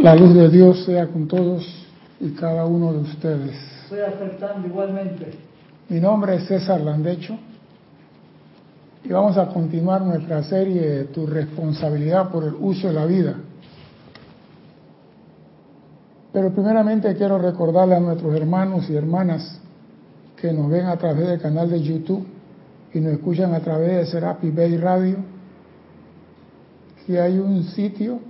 La luz de Dios sea con todos y cada uno de ustedes. Estoy aceptando igualmente. Mi nombre es César Landecho y vamos a continuar nuestra serie de Tu responsabilidad por el uso de la vida. Pero primeramente quiero recordarle a nuestros hermanos y hermanas que nos ven a través del canal de YouTube y nos escuchan a través de Serapi Bay Radio que hay un sitio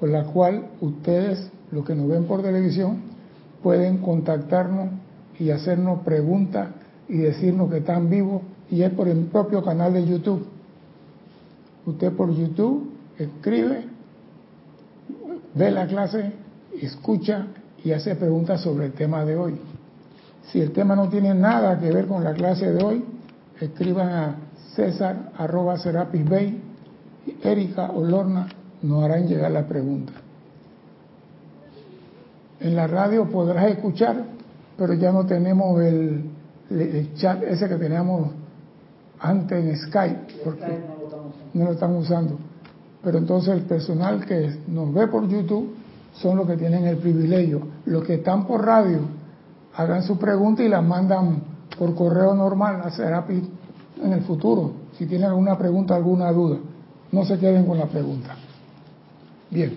por la cual ustedes, los que nos ven por televisión, pueden contactarnos y hacernos preguntas y decirnos que están vivos y es por el propio canal de YouTube. Usted por YouTube escribe, ve la clase, escucha y hace preguntas sobre el tema de hoy. Si el tema no tiene nada que ver con la clase de hoy, escriban a César arroba Serapis Bay, Erika o Lorna nos harán llegar la pregunta. En la radio podrás escuchar, pero ya no tenemos el, chat ese que teníamos antes en Skype, porque no lo están usando. Pero entonces el personal que nos ve por YouTube son los que tienen el privilegio. Los que están por radio, hagan su pregunta y la mandan por correo normal a Serapi en el futuro. Si tienen alguna pregunta, alguna duda, no se queden con la pregunta. Bien.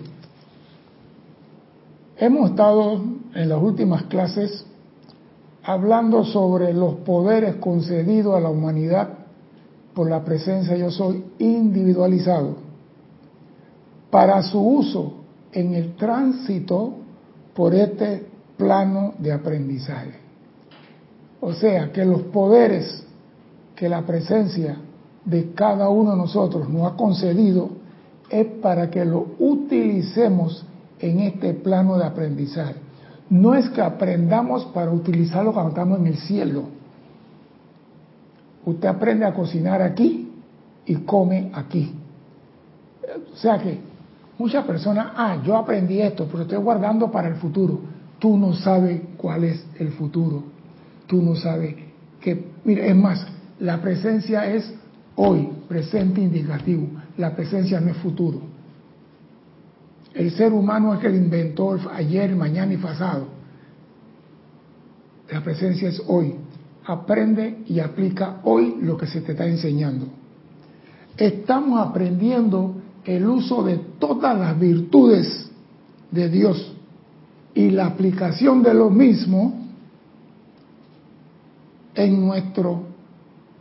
Hemos estado en las últimas clases hablando sobre los poderes concedidos a la humanidad por la presencia yo soy individualizado para su uso en el tránsito por este plano de aprendizaje. O sea, que los poderes que la presencia de cada uno de nosotros nos ha concedido es para que lo utilicemos en este plano de aprendizaje. No es que aprendamos para utilizarlo cuando estamos en el cielo. Usted aprende a cocinar aquí y come aquí. O sea que muchas personas, ah, yo aprendí esto, pero estoy guardando para el futuro. Tú no sabes cuál es el futuro. Tú no sabes que, mira, es más, la presencia es hoy, presente indicativo. La presencia no es futuro. El ser humano es el inventor ayer, mañana y pasado. La presencia es hoy. Aprende y aplica hoy lo que se te está enseñando. Estamos aprendiendo el uso de todas las virtudes de Dios y la aplicación de lo mismo en nuestro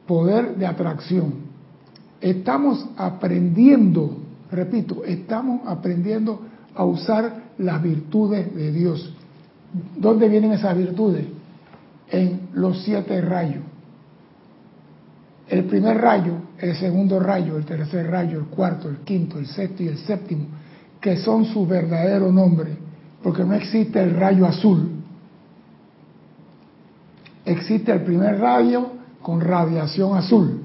poder de atracción. Estamos aprendiendo, repito, estamos aprendiendo a usar las virtudes de Dios. ¿Dónde vienen esas virtudes? En los siete rayos. El primer rayo, el segundo rayo, el tercer rayo, el cuarto, el quinto, el sexto y el séptimo, que son su verdadero nombre, porque no existe el rayo azul. Existe el primer rayo con radiación azul.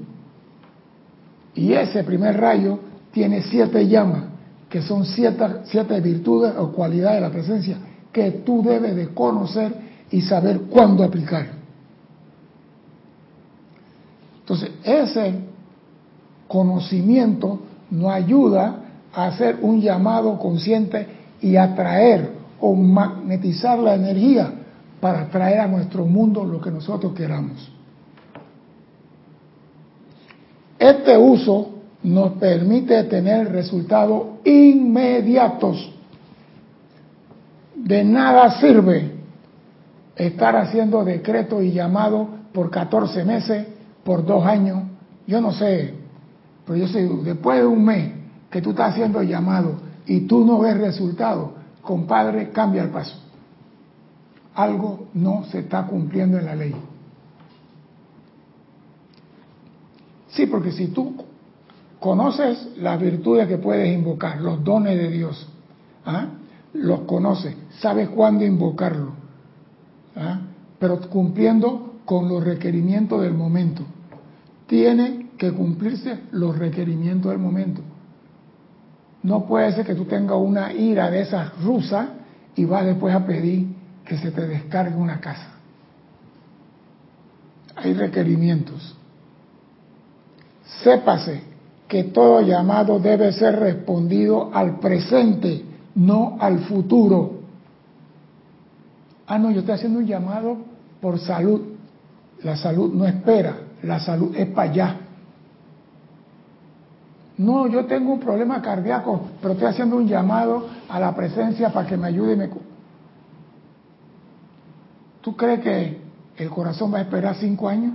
Y ese primer rayo tiene siete llamas, que son siete, siete virtudes o cualidades de la presencia que tú debes de conocer y saber cuándo aplicar. Entonces, ese conocimiento nos ayuda a hacer un llamado consciente y atraer o magnetizar la energía para traer a nuestro mundo lo que nosotros queramos. Este uso nos permite tener resultados inmediatos. De nada sirve estar haciendo decretos y llamados por 14 meses, por dos años, yo no sé, pero yo sé, después de un mes que tú estás haciendo llamado y tú no ves resultados, compadre, cambia el paso. Algo no se está cumpliendo en la ley. Sí, porque si tú conoces las virtudes que puedes invocar, los dones de Dios, ¿ah? los conoces, sabes cuándo invocarlo, ¿ah? pero cumpliendo con los requerimientos del momento. Tiene que cumplirse los requerimientos del momento. No puede ser que tú tengas una ira de esas rusas y vas después a pedir que se te descargue una casa. Hay requerimientos. Sépase que todo llamado debe ser respondido al presente no al futuro. Ah, no, yo estoy haciendo un llamado por salud. La salud no espera, la salud es para allá. No, yo tengo un problema cardíaco, pero estoy haciendo un llamado a la presencia para que me ayude y me... ¿Tú crees que el corazón va a esperar cinco años?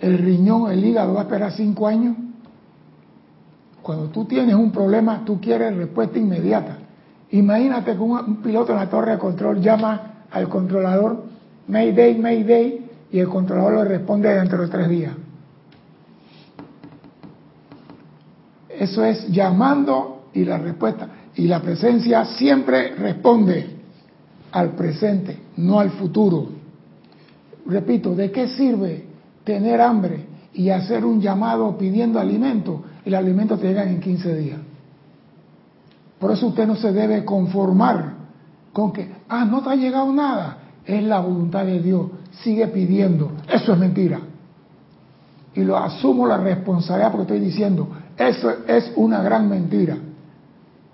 ¿El riñón, el hígado va a esperar cinco años? Cuando tú tienes un problema, tú quieres respuesta inmediata. Imagínate que un, piloto en la torre de control llama al controlador, Mayday, Mayday, y el controlador le responde dentro de tres días. Eso es llamando y la respuesta. Y la presencia siempre responde al presente, no al futuro. Repito, ¿de qué sirve tener hambre y hacer un llamado pidiendo alimento? El alimento te llega en 15 días. Por eso usted no se debe conformar con que, ah, no te ha llegado nada. Es la voluntad de Dios. Sigue pidiendo. Eso es mentira. Y lo asumo la responsabilidad porque estoy diciendo, eso es una gran mentira.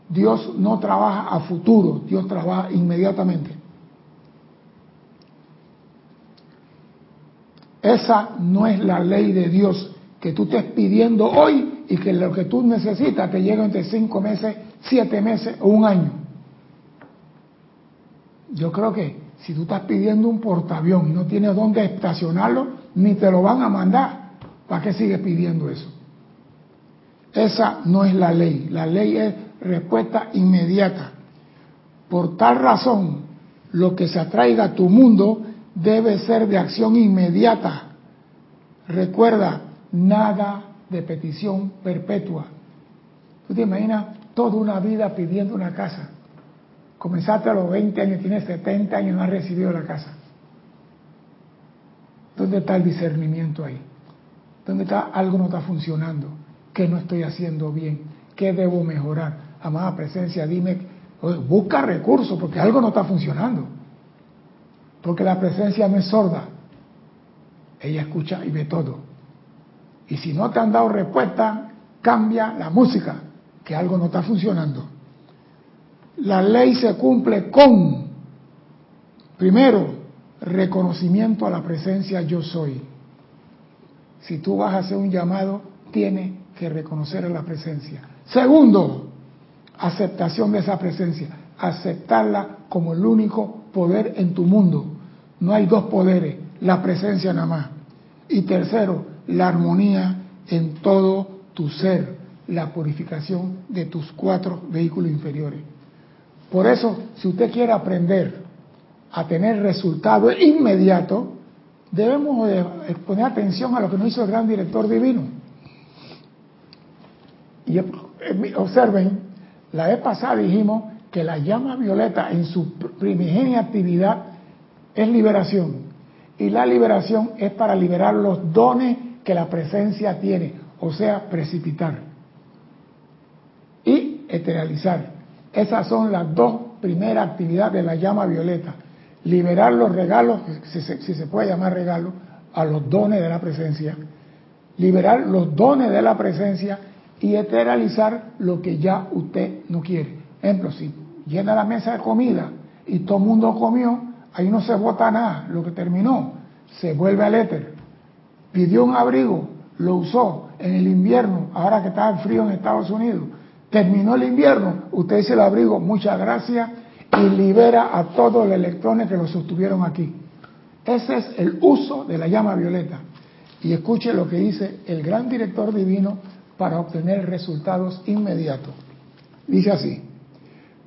Dios no trabaja a futuro, Dios trabaja inmediatamente. Esa no es la ley de Dios que tú estés pidiendo hoy y que lo que tú necesitas te llegue entre cinco meses, siete meses o un año. Yo creo que si tú estás pidiendo un portaavión y no tienes dónde estacionarlo, ni te lo van a mandar. ¿Para qué sigues pidiendo eso? Esa no es la ley. La ley es respuesta inmediata. Por tal razón, lo que se atraiga a tu mundo debe ser de acción inmediata. Recuerda, nada de petición perpetua. ¿Tú te imaginas toda una vida pidiendo una casa? Comenzaste a los 20 años, tienes 70 años, no has recibido la casa. ¿Dónde está el discernimiento ahí? ¿Dónde está algo no está funcionando? ¿Qué no estoy haciendo bien? ¿Qué debo mejorar? Amada presencia, dime, busca recursos porque algo no está funcionando. Porque la presencia no es sorda. Ella escucha y ve todo. Y si no te han dado respuesta, cambia la música, que algo no está funcionando. La ley se cumple con, primero, reconocimiento a la presencia yo soy. Si tú vas a hacer un llamado, tiene que reconocer a la presencia. Segundo, aceptación de esa presencia, aceptarla como el único poder en tu mundo. No hay dos poderes, la presencia nada más. Y tercero, la armonía en todo tu ser, la purificación de tus cuatro vehículos inferiores. Por eso, si usted quiere aprender a tener resultados inmediatos, debemos poner atención a lo que nos hizo el gran director divino. Y observen, la vez pasada dijimos que la llama violeta en su primigenia actividad es liberación. Y la liberación es para liberar los dones que la presencia tiene, o sea, precipitar y eteralizar. Esas son las dos primeras actividades de la llama violeta. Liberar los regalos, si se, si se puede llamar regalo, a los dones de la presencia. Liberar los dones de la presencia y eteralizar lo que ya usted no quiere. Ejemplo, si llena la mesa de comida y todo el mundo comió, ahí no se vota nada, lo que terminó, se vuelve al éter. Pidió un abrigo, lo usó en el invierno, ahora que está frío en Estados Unidos. Terminó el invierno, usted dice el abrigo, muchas gracias, y libera a todos los electrones que lo sostuvieron aquí. Ese es el uso de la llama violeta. Y escuche lo que dice el gran director divino para obtener resultados inmediatos. Dice así,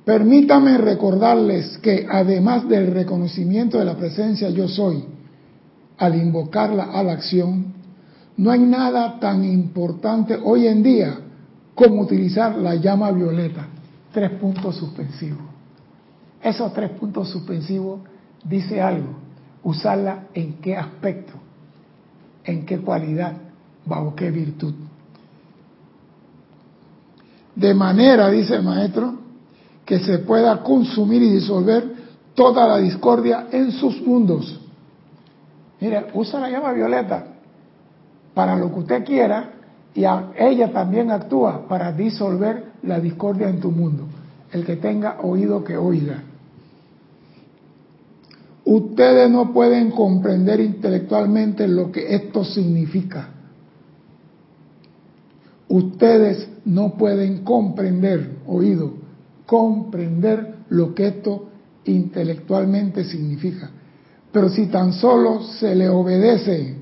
permítame recordarles que además del reconocimiento de la presencia yo soy, al invocarla a la acción, no hay nada tan importante hoy en día como utilizar la llama violeta. Tres puntos suspensivos. Esos tres puntos suspensivos dice algo. Usarla en qué aspecto, en qué cualidad, bajo qué virtud de manera, dice el maestro, que se pueda consumir y disolver toda la discordia en sus mundos. Mire, usa la llama violeta para lo que usted quiera y ella también actúa para disolver la discordia en tu mundo. el que tenga oído que oiga. Ustedes no pueden comprender intelectualmente lo que esto significa. Ustedes no pueden comprender, oído, comprender lo que esto intelectualmente significa. Pero si tan solo se le obedece,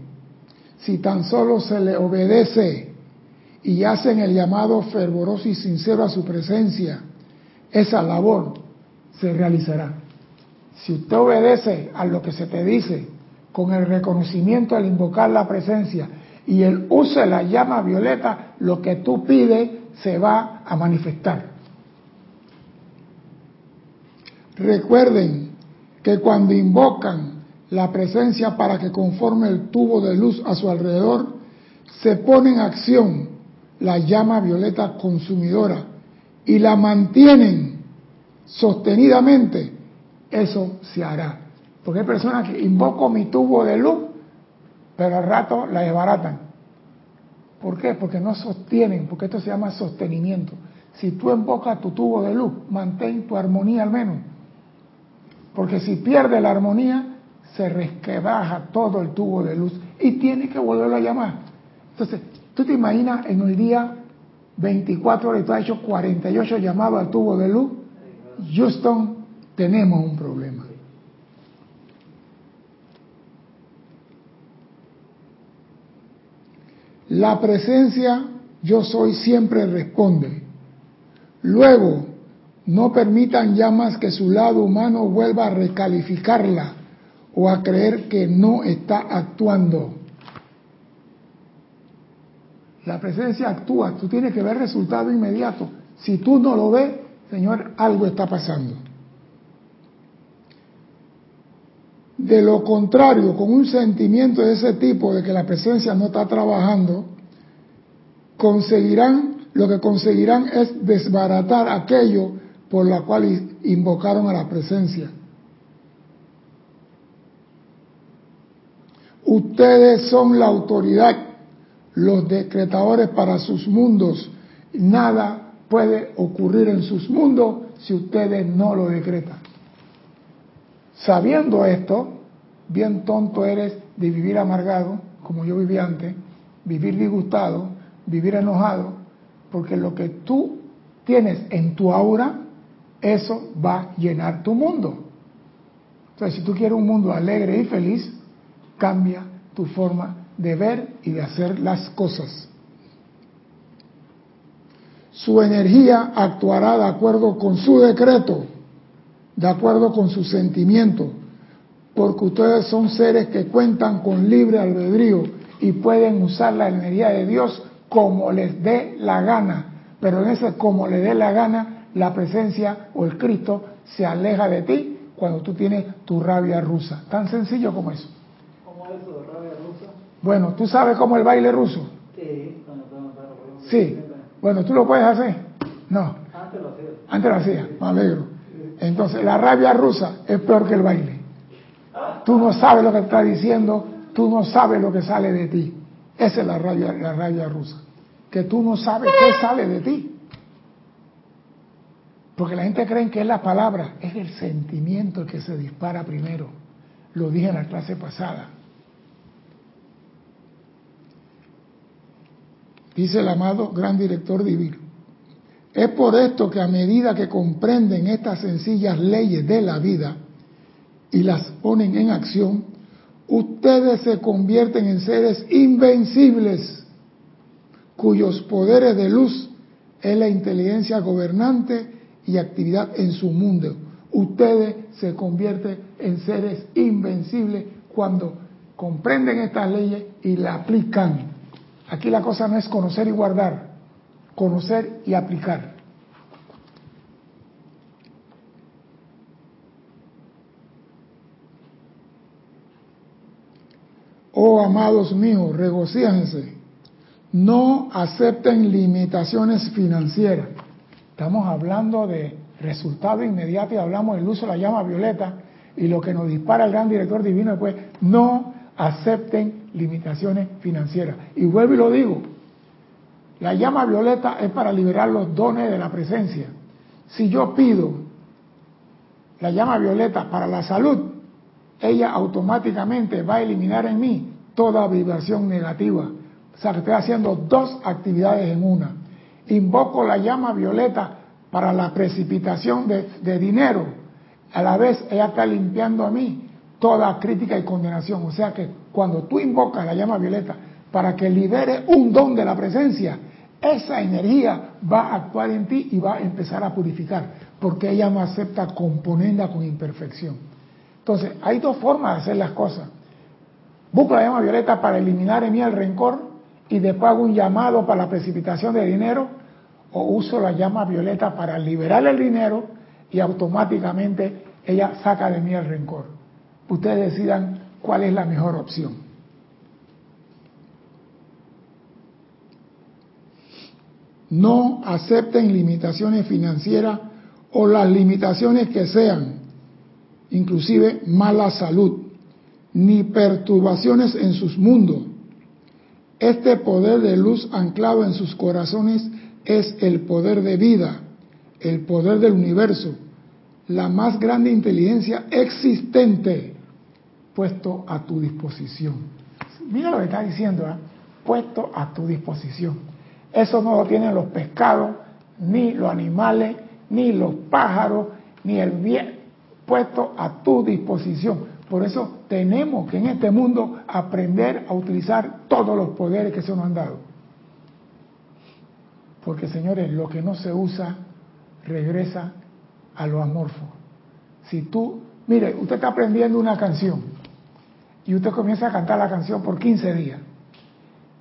si tan solo se le obedece y hacen el llamado fervoroso y sincero a su presencia, esa labor se realizará. Si usted obedece a lo que se te dice con el reconocimiento al invocar la presencia y el uso de la llama violeta, lo que tú pides se va a manifestar. Recuerden que cuando invocan la presencia para que conforme el tubo de luz a su alrededor, se pone en acción la llama violeta consumidora y la mantienen sostenidamente, eso se hará. Porque hay personas que invoco mi tubo de luz, pero al rato la desbaratan. ¿Por qué? Porque no sostienen, porque esto se llama sostenimiento. Si tú invocas tu tubo de luz, mantén tu armonía al menos. Porque si pierde la armonía, se resquebaja todo el tubo de luz y tiene que volverlo a llamar. Entonces, tú te imaginas en el día 24 horas, tú has hecho 48 llamados al tubo de luz. Houston, tenemos un problema. La presencia yo soy siempre responde. Luego, no permitan ya más que su lado humano vuelva a recalificarla o a creer que no está actuando. La presencia actúa, tú tienes que ver resultado inmediato. Si tú no lo ves, Señor, algo está pasando. De lo contrario, con un sentimiento de ese tipo, de que la presencia no está trabajando, conseguirán, lo que conseguirán es desbaratar aquello por la cual invocaron a la presencia. Ustedes son la autoridad, los decretadores para sus mundos. Nada puede ocurrir en sus mundos si ustedes no lo decretan. Sabiendo esto, bien tonto eres de vivir amargado, como yo vivía antes, vivir disgustado, vivir enojado, porque lo que tú tienes en tu aura, eso va a llenar tu mundo. Entonces, si tú quieres un mundo alegre y feliz, cambia tu forma de ver y de hacer las cosas. Su energía actuará de acuerdo con su decreto, de acuerdo con su sentimiento, porque ustedes son seres que cuentan con libre albedrío y pueden usar la energía de Dios como les dé la gana. Pero en ese como le dé la gana, la presencia o el Cristo se aleja de ti cuando tú tienes tu rabia rusa. Tan sencillo como eso. ¿Cómo es eso de rabia rusa? Bueno, ¿tú sabes cómo el baile ruso? Sí, Sí. Bueno, ¿tú lo puedes hacer? No. Antes lo hacía. Antes lo hacía, me alegro. Entonces, la rabia rusa es peor que el baile. Tú no sabes lo que está diciendo, tú no sabes lo que sale de ti. Esa es la rabia, la rabia rusa. Que tú no sabes qué sale de ti. Porque la gente cree que es la palabra, es el sentimiento el que se dispara primero. Lo dije en la clase pasada. Dice el amado gran director divino. Es por esto que a medida que comprenden estas sencillas leyes de la vida y las ponen en acción, ustedes se convierten en seres invencibles, cuyos poderes de luz es la inteligencia gobernante y actividad en su mundo. Ustedes se convierten en seres invencibles cuando comprenden estas leyes y la aplican. Aquí la cosa no es conocer y guardar, conocer y aplicar. Oh amados míos, regocíjense. No acepten limitaciones financieras. Estamos hablando de resultado inmediato y hablamos del uso de la llama violeta y lo que nos dispara el gran director divino pues no acepten limitaciones financieras. Y vuelvo y lo digo, la llama violeta es para liberar los dones de la presencia. Si yo pido la llama violeta para la salud, ella automáticamente va a eliminar en mí toda vibración negativa. O sea que estoy haciendo dos actividades en una. Invoco la llama violeta para la precipitación de, dinero. A la vez ella está limpiando a mí toda crítica y condenación. O sea que cuando tú invocas la llama violeta para que libere un don de la presencia, esa energía va a actuar en ti y va a empezar a purificar, porque ella no acepta componenda con imperfección. Entonces, hay dos formas de hacer las cosas. Busco la llama violeta para eliminar en mí el rencor y después hago un llamado para la precipitación de dinero o uso la llama violeta para liberar el dinero y automáticamente ella saca de mí el rencor. Ustedes decidan cuál es la mejor opción. No acepten limitaciones financieras o las limitaciones que sean, inclusive mala salud, ni perturbaciones en sus mundos. Este poder de luz anclado en sus corazones es el poder de vida, el poder del universo, la más grande inteligencia existente, puesto a tu disposición. Mira lo que está diciendo, ¿eh? puesto a tu disposición. Eso no lo tienen los pescados, ni los animales, ni los pájaros, ni el bien, puesto a tu disposición. Por eso tenemos que en este mundo aprender a utilizar todos los poderes que se nos han dado. Porque señores, lo que no se usa regresa a lo amorfo. Si tú, mire, usted está aprendiendo una canción y usted comienza a cantar la canción por 15 días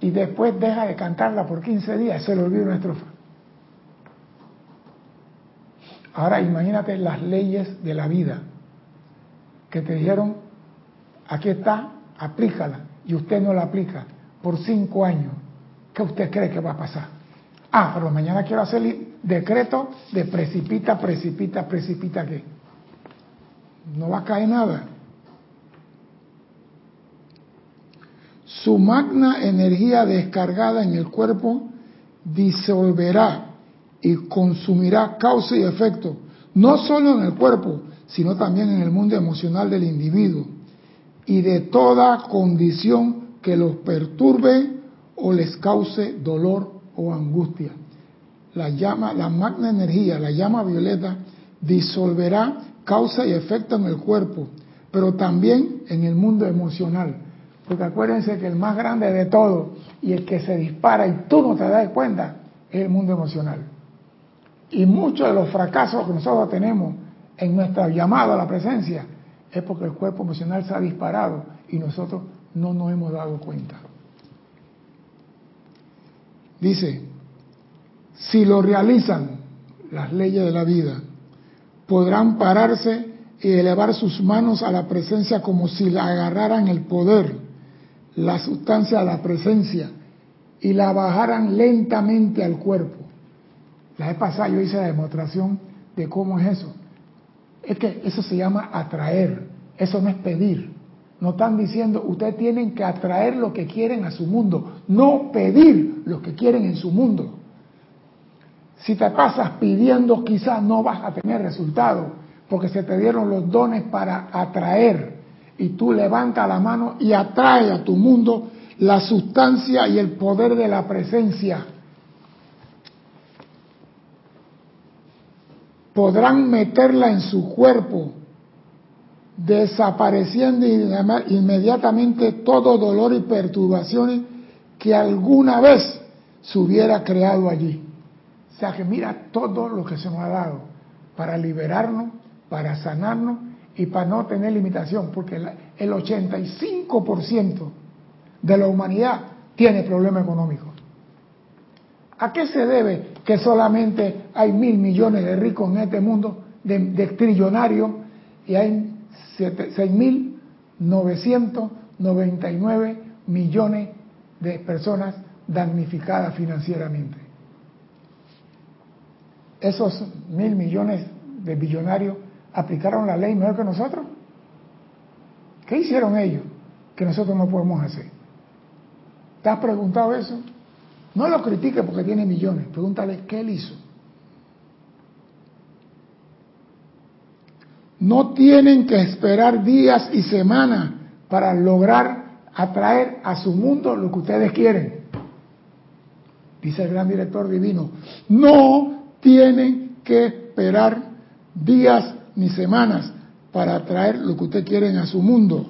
y después deja de cantarla por 15 días, se le olvida una estrofa. Ahora imagínate las leyes de la vida que te dijeron, aquí está, aplícala, y usted no la aplica por cinco años. ¿Qué usted cree que va a pasar? Ah, pero mañana quiero hacer el decreto de precipita, precipita, precipita, ¿qué? No va a caer nada. Su magna energía descargada en el cuerpo disolverá y consumirá causa y efecto, no solo en el cuerpo, sino también en el mundo emocional del individuo y de toda condición que los perturbe o les cause dolor o angustia. La llama, la magna energía, la llama violeta, disolverá causa y efecto en el cuerpo, pero también en el mundo emocional. Porque acuérdense que el más grande de todo y el que se dispara y tú no te das cuenta es el mundo emocional. Y muchos de los fracasos que nosotros tenemos en nuestra llamada a la presencia es porque el cuerpo emocional se ha disparado y nosotros no nos hemos dado cuenta. Dice, si lo realizan las leyes de la vida, podrán pararse y elevar sus manos a la presencia como si la agarraran el poder, la sustancia de la presencia, y la bajaran lentamente al cuerpo. La vez pasada yo hice la demostración de cómo es eso. Es que eso se llama atraer, eso no es pedir. No están diciendo, ustedes tienen que atraer lo que quieren a su mundo, no pedir lo que quieren en su mundo. Si te pasas pidiendo, quizás no vas a tener resultado, porque se te dieron los dones para atraer. Y tú levantas la mano y atrae a tu mundo la sustancia y el poder de la presencia. Podrán meterla en su cuerpo, desapareciendo inmediatamente todo dolor y perturbaciones que alguna vez se hubiera creado allí. O sea que mira todo lo que se nos ha dado para liberarnos, para sanarnos y para no tener limitación, porque el 85% de la humanidad tiene problemas económicos. ¿A qué se debe que solamente hay mil millones de ricos en este mundo, de, trillonarios, y hay 6.999 millones de personas damnificadas financieramente? Esos mil millones de billonarios aplicaron la ley mejor que nosotros. ¿Qué hicieron ellos que nosotros no podemos hacer? ¿Te has preguntado eso? No lo critique porque tiene millones, pregúntale qué él hizo. no tienen que esperar días y semanas para lograr atraer a su mundo lo que ustedes quieren. Dice el gran director divino, no tienen que esperar días ni semanas para atraer lo que ustedes quieren a su mundo.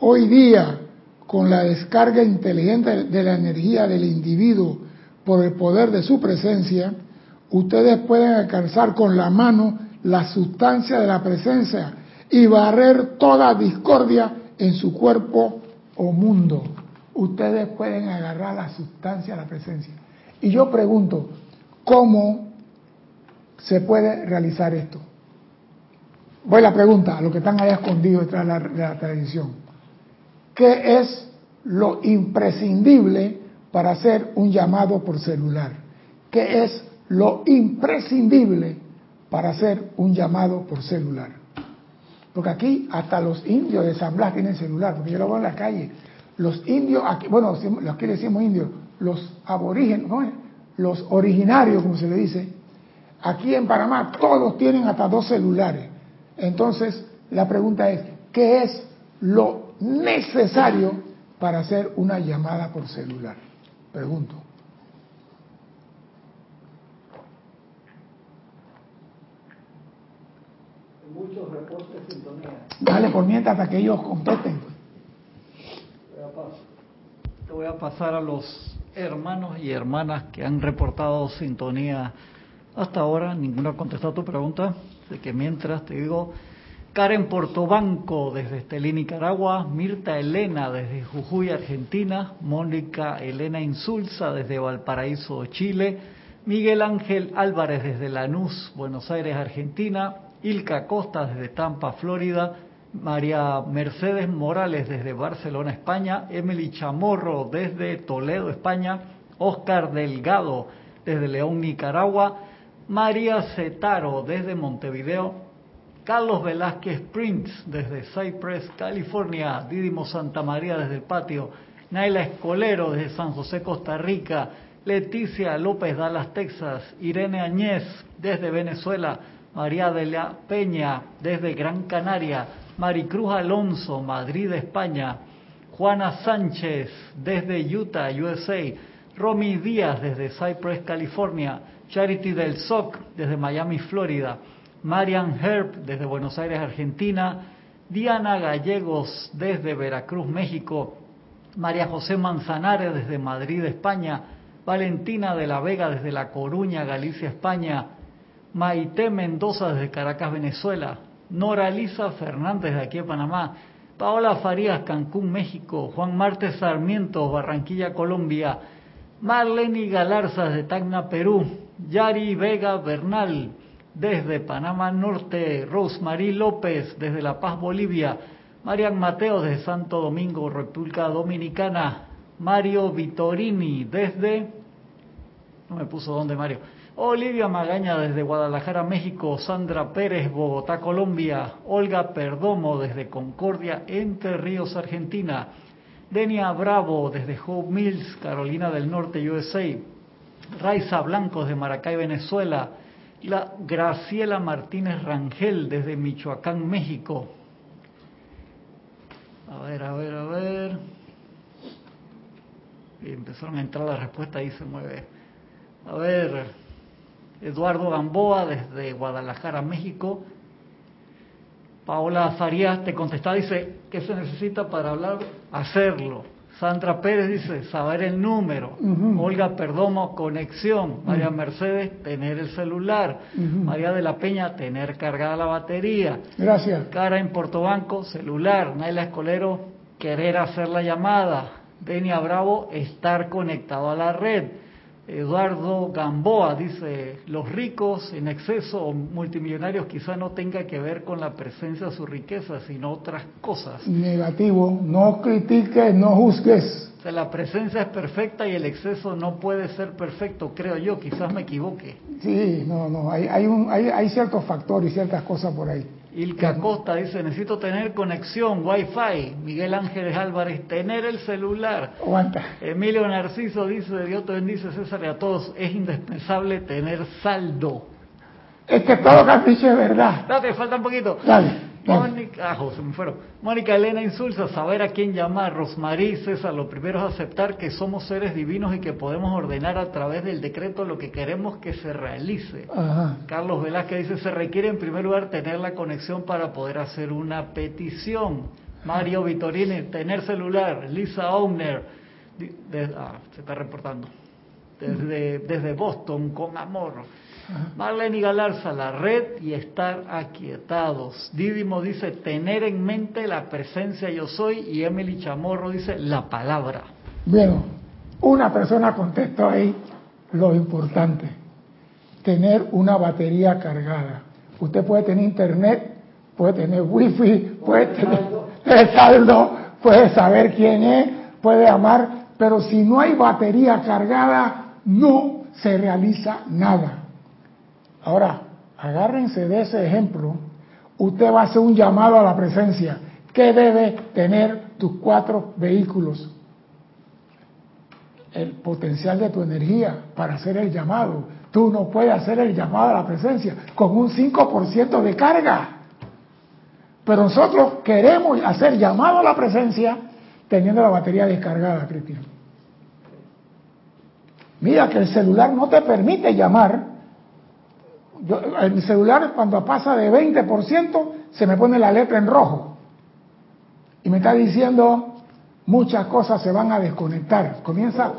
Hoy día, con la descarga inteligente de la energía del individuo por el poder de su presencia, ustedes pueden alcanzar con la mano la sustancia de la presencia y barrer toda discordia en su cuerpo o mundo. Ustedes pueden agarrar la sustancia de la presencia. Y yo pregunto, ¿cómo se puede realizar esto? Voy a la pregunta a los que están ahí escondidos detrás de la, de la tradición. ¿Qué es lo imprescindible para hacer un llamado por celular? ¿Qué es lo imprescindible para hacer un llamado por celular? Porque aquí hasta los indios de San Blas tienen celular, porque yo lo veo en la calle. Los indios, bueno, los que decimos indios, los aborígenes, los originarios, como se le dice, aquí en Panamá todos tienen hasta dos celulares. Entonces, la pregunta es, ¿qué es lo necesario para hacer una llamada por celular? Pregunto. Muchos reportes sintonía. Dale por mientras hasta que ellos contesten. Te voy a pasar a los hermanos y hermanas que han reportado sintonía hasta ahora. Ninguno ha contestado tu pregunta. Así que mientras te digo, Karen Portobanco desde Estelí, Nicaragua, Mirta Elena desde Jujuy, Argentina, Mónica Elena Insulza desde Valparaíso, Chile, Miguel Ángel Álvarez desde Lanús, Buenos Aires, Argentina, Ilka Costa desde Tampa, Florida, María Mercedes Morales desde Barcelona, España, Emily Chamorro desde Toledo, España, Oscar Delgado desde León, Nicaragua, María Cetaro desde Montevideo, Carlos Velázquez Prince desde Cypress, California, Didimo Santa María desde el patio, Naila Escolero desde San José, Costa Rica, Leticia López Dallas, Texas, Irene Añez desde Venezuela, María de la Peña desde Gran Canaria, Maricruz Alonso, Madrid, España, Juana Sánchez desde Utah, USA, Romy Díaz desde Cypress, California, Charity del SOC desde Miami, Florida, Marian Herb desde Buenos Aires, Argentina, Diana Gallegos desde Veracruz, México, María José Manzanares desde Madrid, España, Valentina de la Vega desde La Coruña, Galicia, España, Maite Mendoza desde Caracas, Venezuela, Nora Lisa Fernández de aquí Panamá, Paola Farías, Cancún, México, Juan Martes Sarmiento, Barranquilla, Colombia, Marlene Galarza de Tacna, Perú, Yari Vega Bernal desde Panamá Norte, Rosemary López desde La Paz, Bolivia, Marian Mateo desde Santo Domingo, República Dominicana, Mario Vitorini desde... No me puso dónde Mario. Olivia Magaña desde Guadalajara, México, Sandra Pérez, Bogotá, Colombia, Olga Perdomo desde Concordia, Entre Ríos, Argentina, Denia Bravo desde Hope Mills, Carolina del Norte, USA, Raiza Blancos de Maracay, Venezuela, la Graciela Martínez Rangel desde Michoacán, México. A ver, a ver, a ver. Y empezaron a entrar las respuestas, ahí se mueve. A ver, Eduardo Gamboa desde Guadalajara, México. Paola Farías te contesta, dice, ¿qué se necesita para hablar? Hacerlo. Sandra Pérez dice, saber el número. Olga Perdomo, conexión. María Mercedes, tener el celular. María de la Peña, tener cargada la batería. Gracias. Cara en Portobanco, celular. Naila Escolero, querer hacer la llamada. Denia Bravo, estar conectado a la red. Eduardo Gamboa dice, los ricos en exceso o multimillonarios quizá no tenga que ver con la presencia de su riqueza, sino otras cosas. Negativo. No critiques, no juzgues. Sea, la presencia es perfecta y el exceso no puede ser perfecto, creo yo, quizás me equivoque. Sí, no, no. Hay, hay, un, hay, hay ciertos factores y ciertas cosas por ahí. Ilka Costa dice, necesito tener conexión, wifi. Miguel Ángeles Álvarez, tener el celular. Aguanta. Emilio Narciso dice, Dios te bendice César y a todos, es indispensable tener saldo. Es que todo dicho es verdad. Date, falta un poquito. Dale. Mónica, ah, José, me fueron. Mónica Elena Insulza, saber a quién llamar. Rosmarí César, lo primero es aceptar que somos seres divinos y que podemos ordenar a través del decreto lo que queremos que se realice. Ajá. Carlos Velázquez dice, se requiere en primer lugar tener la conexión para poder hacer una petición. Mario Vitorini, tener celular. Lisa Owner, ah, se está reportando. Desde, desde Boston, con amor. Marlene Galarza, la red y estar aquietados. Didimo dice tener en mente la presencia yo soy y Emily Chamorro dice la palabra. Bueno, una persona contestó ahí lo importante, tener una batería cargada. Usted puede tener internet, puede tener wifi, puede tener saldo, puede saber quién es, puede amar, pero si no hay batería cargada, no se realiza nada. Ahora, agárrense de ese ejemplo. Usted va a hacer un llamado a la presencia. ¿Qué debe tener tus cuatro vehículos? El potencial de tu energía para hacer el llamado. Tú no puedes hacer el llamado a la presencia con un 5% de carga. Pero nosotros queremos hacer llamado a la presencia teniendo la batería descargada, Cristian. Mira que el celular no te permite llamar en mi celular cuando pasa de 20% se me pone la letra en rojo y me está diciendo muchas cosas se van a desconectar. Comienza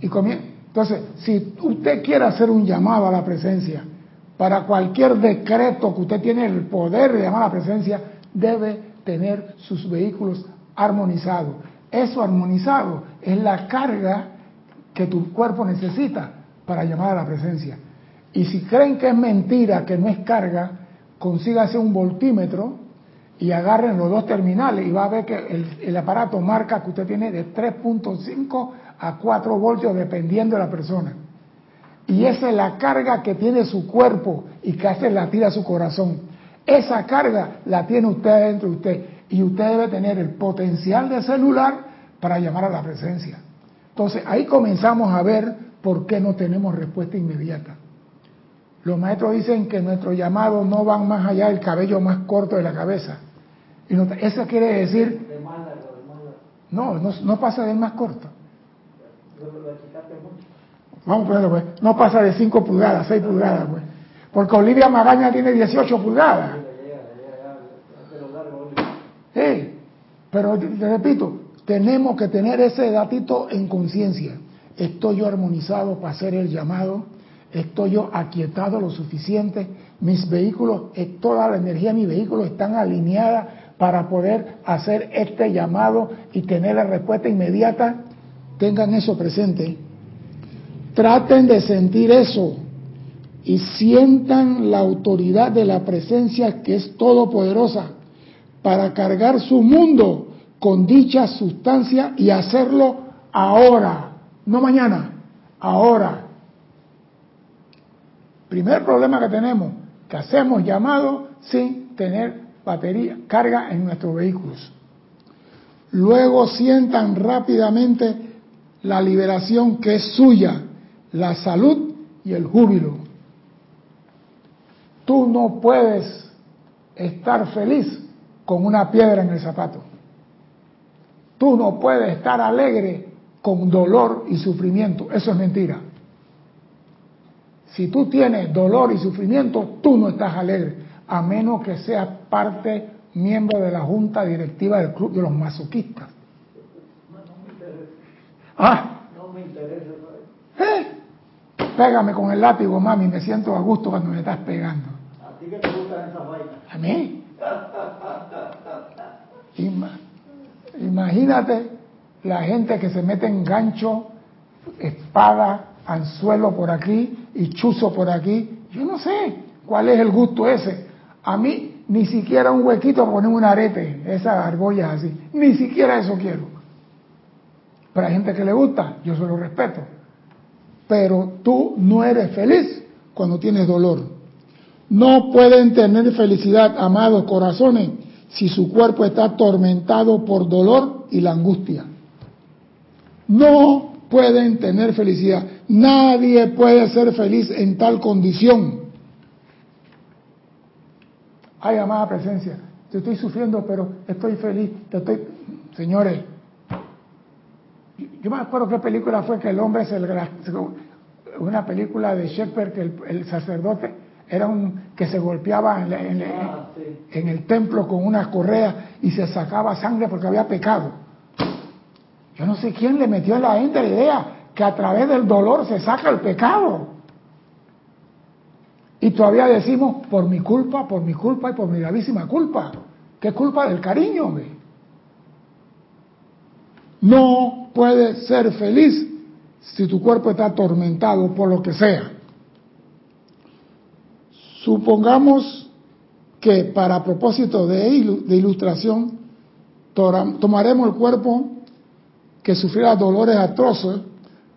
y comienza. Entonces, si usted quiere hacer un llamado a la presencia para cualquier decreto que usted tiene el poder de llamar a la presencia, debe tener sus vehículos armonizados. Eso armonizado es la carga que tu cuerpo necesita para llamar a la presencia. Y si creen que es mentira, que no es carga, consígase un voltímetro y agarren los dos terminales y va a ver que el, aparato marca que usted tiene de 3.5 a 4 voltios dependiendo de la persona. Y esa es la carga que tiene su cuerpo y que hace latir a su corazón. Esa carga la tiene usted dentro de usted y usted debe tener el potencial de celular para llamar a la presencia. Entonces ahí comenzamos a ver por qué no tenemos respuesta inmediata. Los maestros dicen que nuestros llamados no van más allá del cabello más corto de la cabeza. Y eso quiere decir... No, no, pasa del más corto. Vamos a ponerlo, pues. No pasa de 5 pulgadas, 6 pulgadas, pues. Porque Olivia Magaña tiene 18 pulgadas. Sí, pero te repito, tenemos que tener ese datito en conciencia. Estoy yo armonizado para hacer el llamado estoy yo aquietado lo suficiente, mis vehículos, eh, toda la energía de mi vehículo están alineadas para poder hacer este llamado y tener la respuesta inmediata, tengan eso presente. Traten de sentir eso y sientan la autoridad de la presencia que es todopoderosa para cargar su mundo con dicha sustancia y hacerlo ahora, no mañana, ahora Primer problema que tenemos, que hacemos llamado sin tener batería, carga en nuestros vehículos. Luego sientan rápidamente la liberación que es suya, la salud y el júbilo. Tú no puedes estar feliz con una piedra en el zapato. Tú no puedes estar alegre con dolor y sufrimiento. Eso es mentira. Si tú tienes dolor y sufrimiento, tú no estás alegre, a menos que seas parte, miembro de la junta directiva del club de los masoquistas. No, me interesa. Ah. No me interesa. ¿Eh? Pégame con el látigo, mami, me siento a gusto cuando me estás pegando. ¿A ti que te gustan esas vainas? ¿A mí? Imagínate la gente que se mete en gancho, espada, anzuelo por aquí y chuzo por aquí. Yo no sé cuál es el gusto ese. A mí ni siquiera un huequito para poner un arete, esas argollas así. Ni siquiera eso quiero. Pero hay gente que le gusta, yo se lo respeto. Pero tú no eres feliz cuando tienes dolor. No pueden tener felicidad, amados corazones, si su cuerpo está atormentado por dolor y la angustia. No pueden tener felicidad. Nadie puede ser feliz en tal condición. Ay, amada presencia, te estoy sufriendo, pero estoy feliz, te estoy... Señores, yo me acuerdo qué película fue que el hombre se una película de Shakespeare que el, sacerdote era un que se golpeaba en, ah, en, el templo con una correa y se sacaba sangre porque había pecado. Yo no sé quién le metió en la gente la idea que a través del dolor se saca el pecado. Y todavía decimos, por mi culpa, por mi culpa y por mi gravísima culpa. ¿Qué culpa del cariño? No puedes ser feliz si tu cuerpo está atormentado por lo que sea. Supongamos que para propósito de ilustración tomaremos el cuerpo que sufriera dolores atroces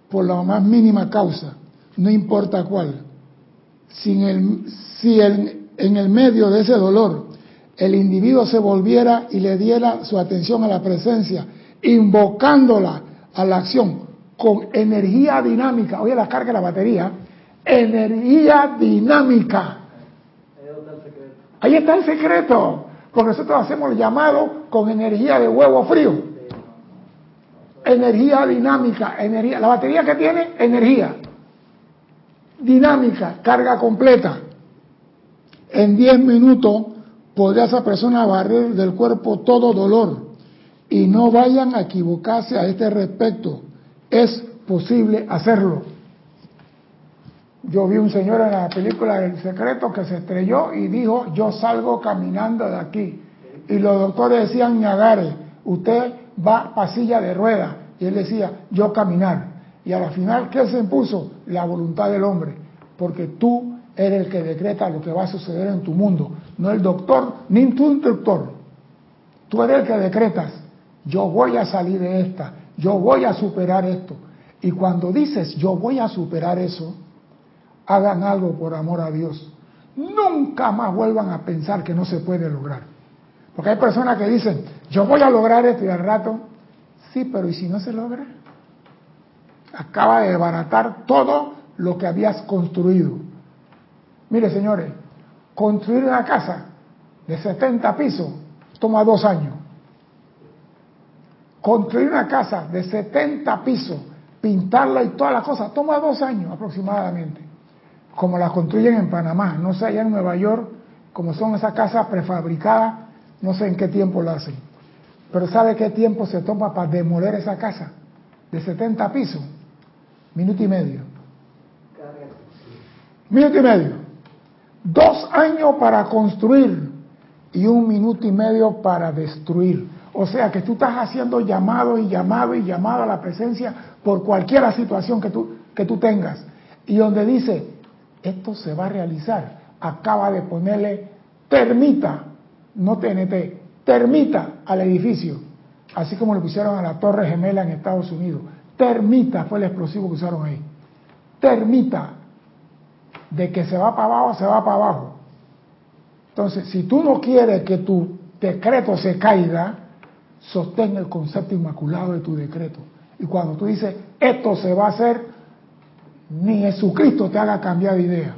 por la más mínima causa, no importa cuál el, si en el medio de ese dolor el individuo se volviera y le diera su atención a la presencia, invocándola a la acción con energía dinámica, oye la carga de la batería, energía dinámica. Ahí está el secreto, porque nosotros hacemos el llamado con energía de huevo frío. Energía dinámica, energía, la batería que tiene, energía dinámica, carga completa. En 10 minutos podría esa persona barrer del cuerpo todo dolor. Y no vayan a equivocarse a este respecto. Es posible hacerlo. Yo vi un señor en la película El Secreto que se estrelló y dijo, yo salgo caminando de aquí. Y los doctores decían, Ñagare, usted va pasilla de rueda. Y él decía, yo caminar. Y al final, ¿qué se impuso? La voluntad del hombre. Porque tú eres el que decreta lo que va a suceder en tu mundo. No el doctor, ni tu instructor. Tú eres el que decretas. Yo voy a salir de esta. Yo voy a superar esto. Y cuando dices yo voy a superar eso, hagan algo por amor a Dios. Nunca más vuelvan a pensar que no se puede lograr. Porque hay personas que dicen, yo voy a lograr esto y al rato, sí, pero ¿y si no se logra? acaba de desbaratar todo lo que habías construido. Mire, señores, construir una casa de 70 pisos toma dos años. Construir una casa de 70 pisos, pintarla y todas las cosas, toma dos años aproximadamente. Como la construyen en Panamá, no sé allá en Nueva York, como son esas casas prefabricadas, no sé en qué tiempo la hacen. Pero ¿sabe qué tiempo se toma para demoler esa casa de 70 pisos? Minuto y medio. Minuto y medio. Dos años para construir y un minuto y medio para destruir. O sea que tú estás haciendo llamado y llamado y llamado a la presencia por cualquier situación que tú, que tú tengas. Y donde dice, esto se va a realizar, acaba de ponerle termita, no TNT, termita al edificio, así como lo pusieron a la Torre Gemela en Estados Unidos. Termita fue el explosivo que usaron ahí. Termita. De que se va para abajo, se va para abajo. Entonces, si tú no quieres que tu decreto se caiga, sostén el concepto inmaculado de tu decreto. Y cuando tú dices, esto se va a hacer, ni Jesucristo te haga cambiar de idea.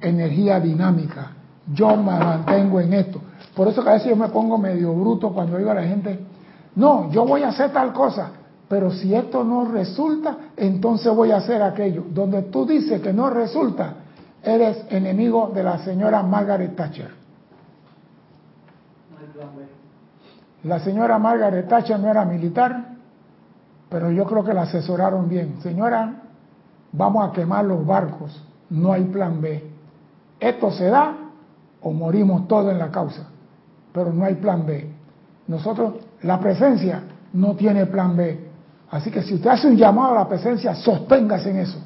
Energía dinámica. Yo me mantengo en esto. Por eso que a veces yo me pongo medio bruto cuando digo a la gente, no, yo voy a hacer tal cosa, pero si esto no resulta, entonces voy a hacer aquello. Donde tú dices que no resulta, eres enemigo de la señora Margaret Thatcher. La señora Margaret Thatcher no era militar, pero yo creo que la asesoraron bien. Señora, vamos a quemar los barcos, no hay plan B. Esto se da o morimos todos en la causa, pero no hay plan B. Nosotros la presencia no tiene plan B. Así que si usted hace un llamado a la presencia, sosténgase en eso.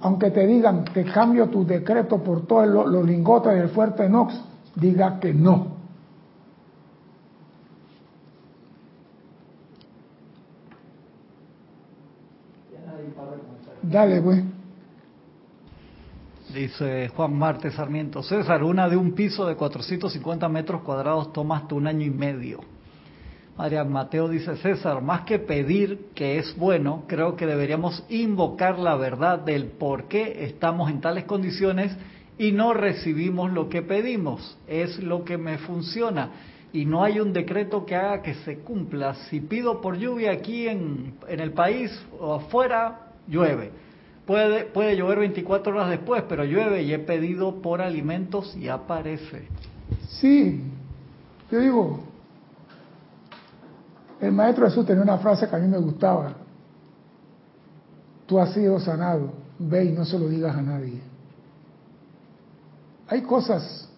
Aunque te digan que cambio tu decreto por todos los lingotes del fuerte Nox, diga que no. Dale, pues. Dice Juan Marte Sarmiento, César, una de un piso de 450 metros cuadrados toma hasta un año y medio. María Mateo dice, César, más que pedir que es bueno, creo que deberíamos invocar la verdad del por qué estamos en tales condiciones y no recibimos lo que pedimos. Es lo que me funciona. Y no hay un decreto que haga que se cumpla. Si pido por lluvia aquí en, en el país o afuera, llueve. Puede, puede llover 24 horas después, pero llueve y he pedido por alimentos y aparece. Sí, yo digo, el maestro Jesús tenía una frase que a mí me gustaba. Tú has sido sanado, ve y no se lo digas a nadie. Hay cosas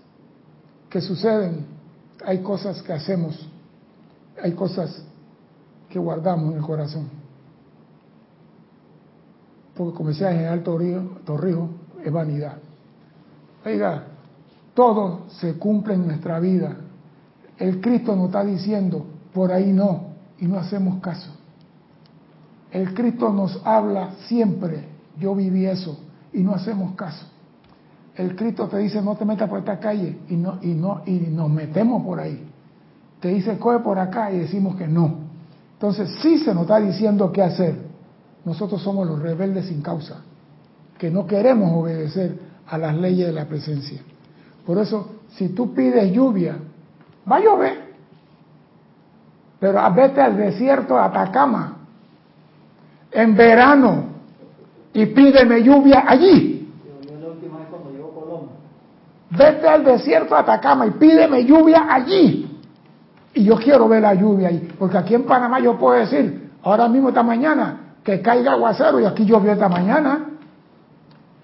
que suceden, hay cosas que hacemos, hay cosas que guardamos en el corazón. Porque como decía el general Torrijos, es vanidad. Oiga, todo se cumple en nuestra vida. El Cristo nos está diciendo, por ahí no, y no hacemos caso. El Cristo nos habla siempre, yo viví eso, y no hacemos caso. El Cristo te dice, no te metas por esta calle, y, no, y, no, y nos metemos por ahí. Te dice, coge por acá, y decimos que no. Entonces, sí se nos está diciendo qué hacer. Nosotros somos los rebeldes sin causa, que no queremos obedecer a las leyes de la presencia. Por eso, si tú pides lluvia, va a llover. Pero vete al desierto de Atacama en verano y pídeme lluvia allí. Vete al desierto de Atacama y pídeme lluvia allí. Y yo quiero ver la lluvia ahí. Porque aquí en Panamá yo puedo decir, ahora mismo esta mañana, que caiga aguacero y aquí llovió esta mañana.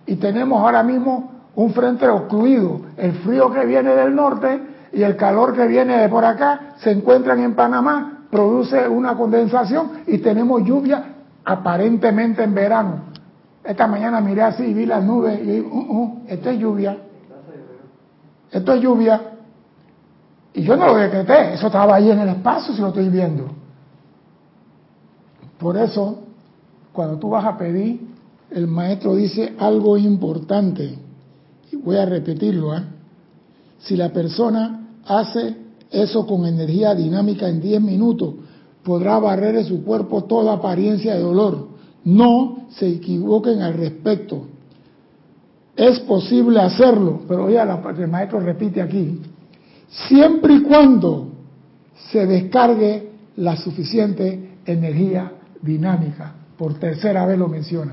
Y tenemos ahora mismo un frente ocluido. El frío que viene del norte y el calor que viene de por acá se encuentran en Panamá, produce una condensación y tenemos lluvia aparentemente en verano. Esta mañana miré así y vi las nubes y dije, uh, uh, esto es lluvia. Esto es lluvia. Y yo no lo decreté, eso estaba ahí en el espacio si lo estoy viendo. Por eso, cuando tú vas a pedir, el maestro dice algo importante. Y voy a repetirlo. ¿eh? Si la persona hace eso con energía dinámica en 10 minutos, podrá barrer de su cuerpo toda apariencia de dolor. No se equivoquen al respecto. Es posible hacerlo, pero oiga, el maestro repite aquí, siempre y cuando se descargue la suficiente energía dinámica. Por tercera vez lo menciona.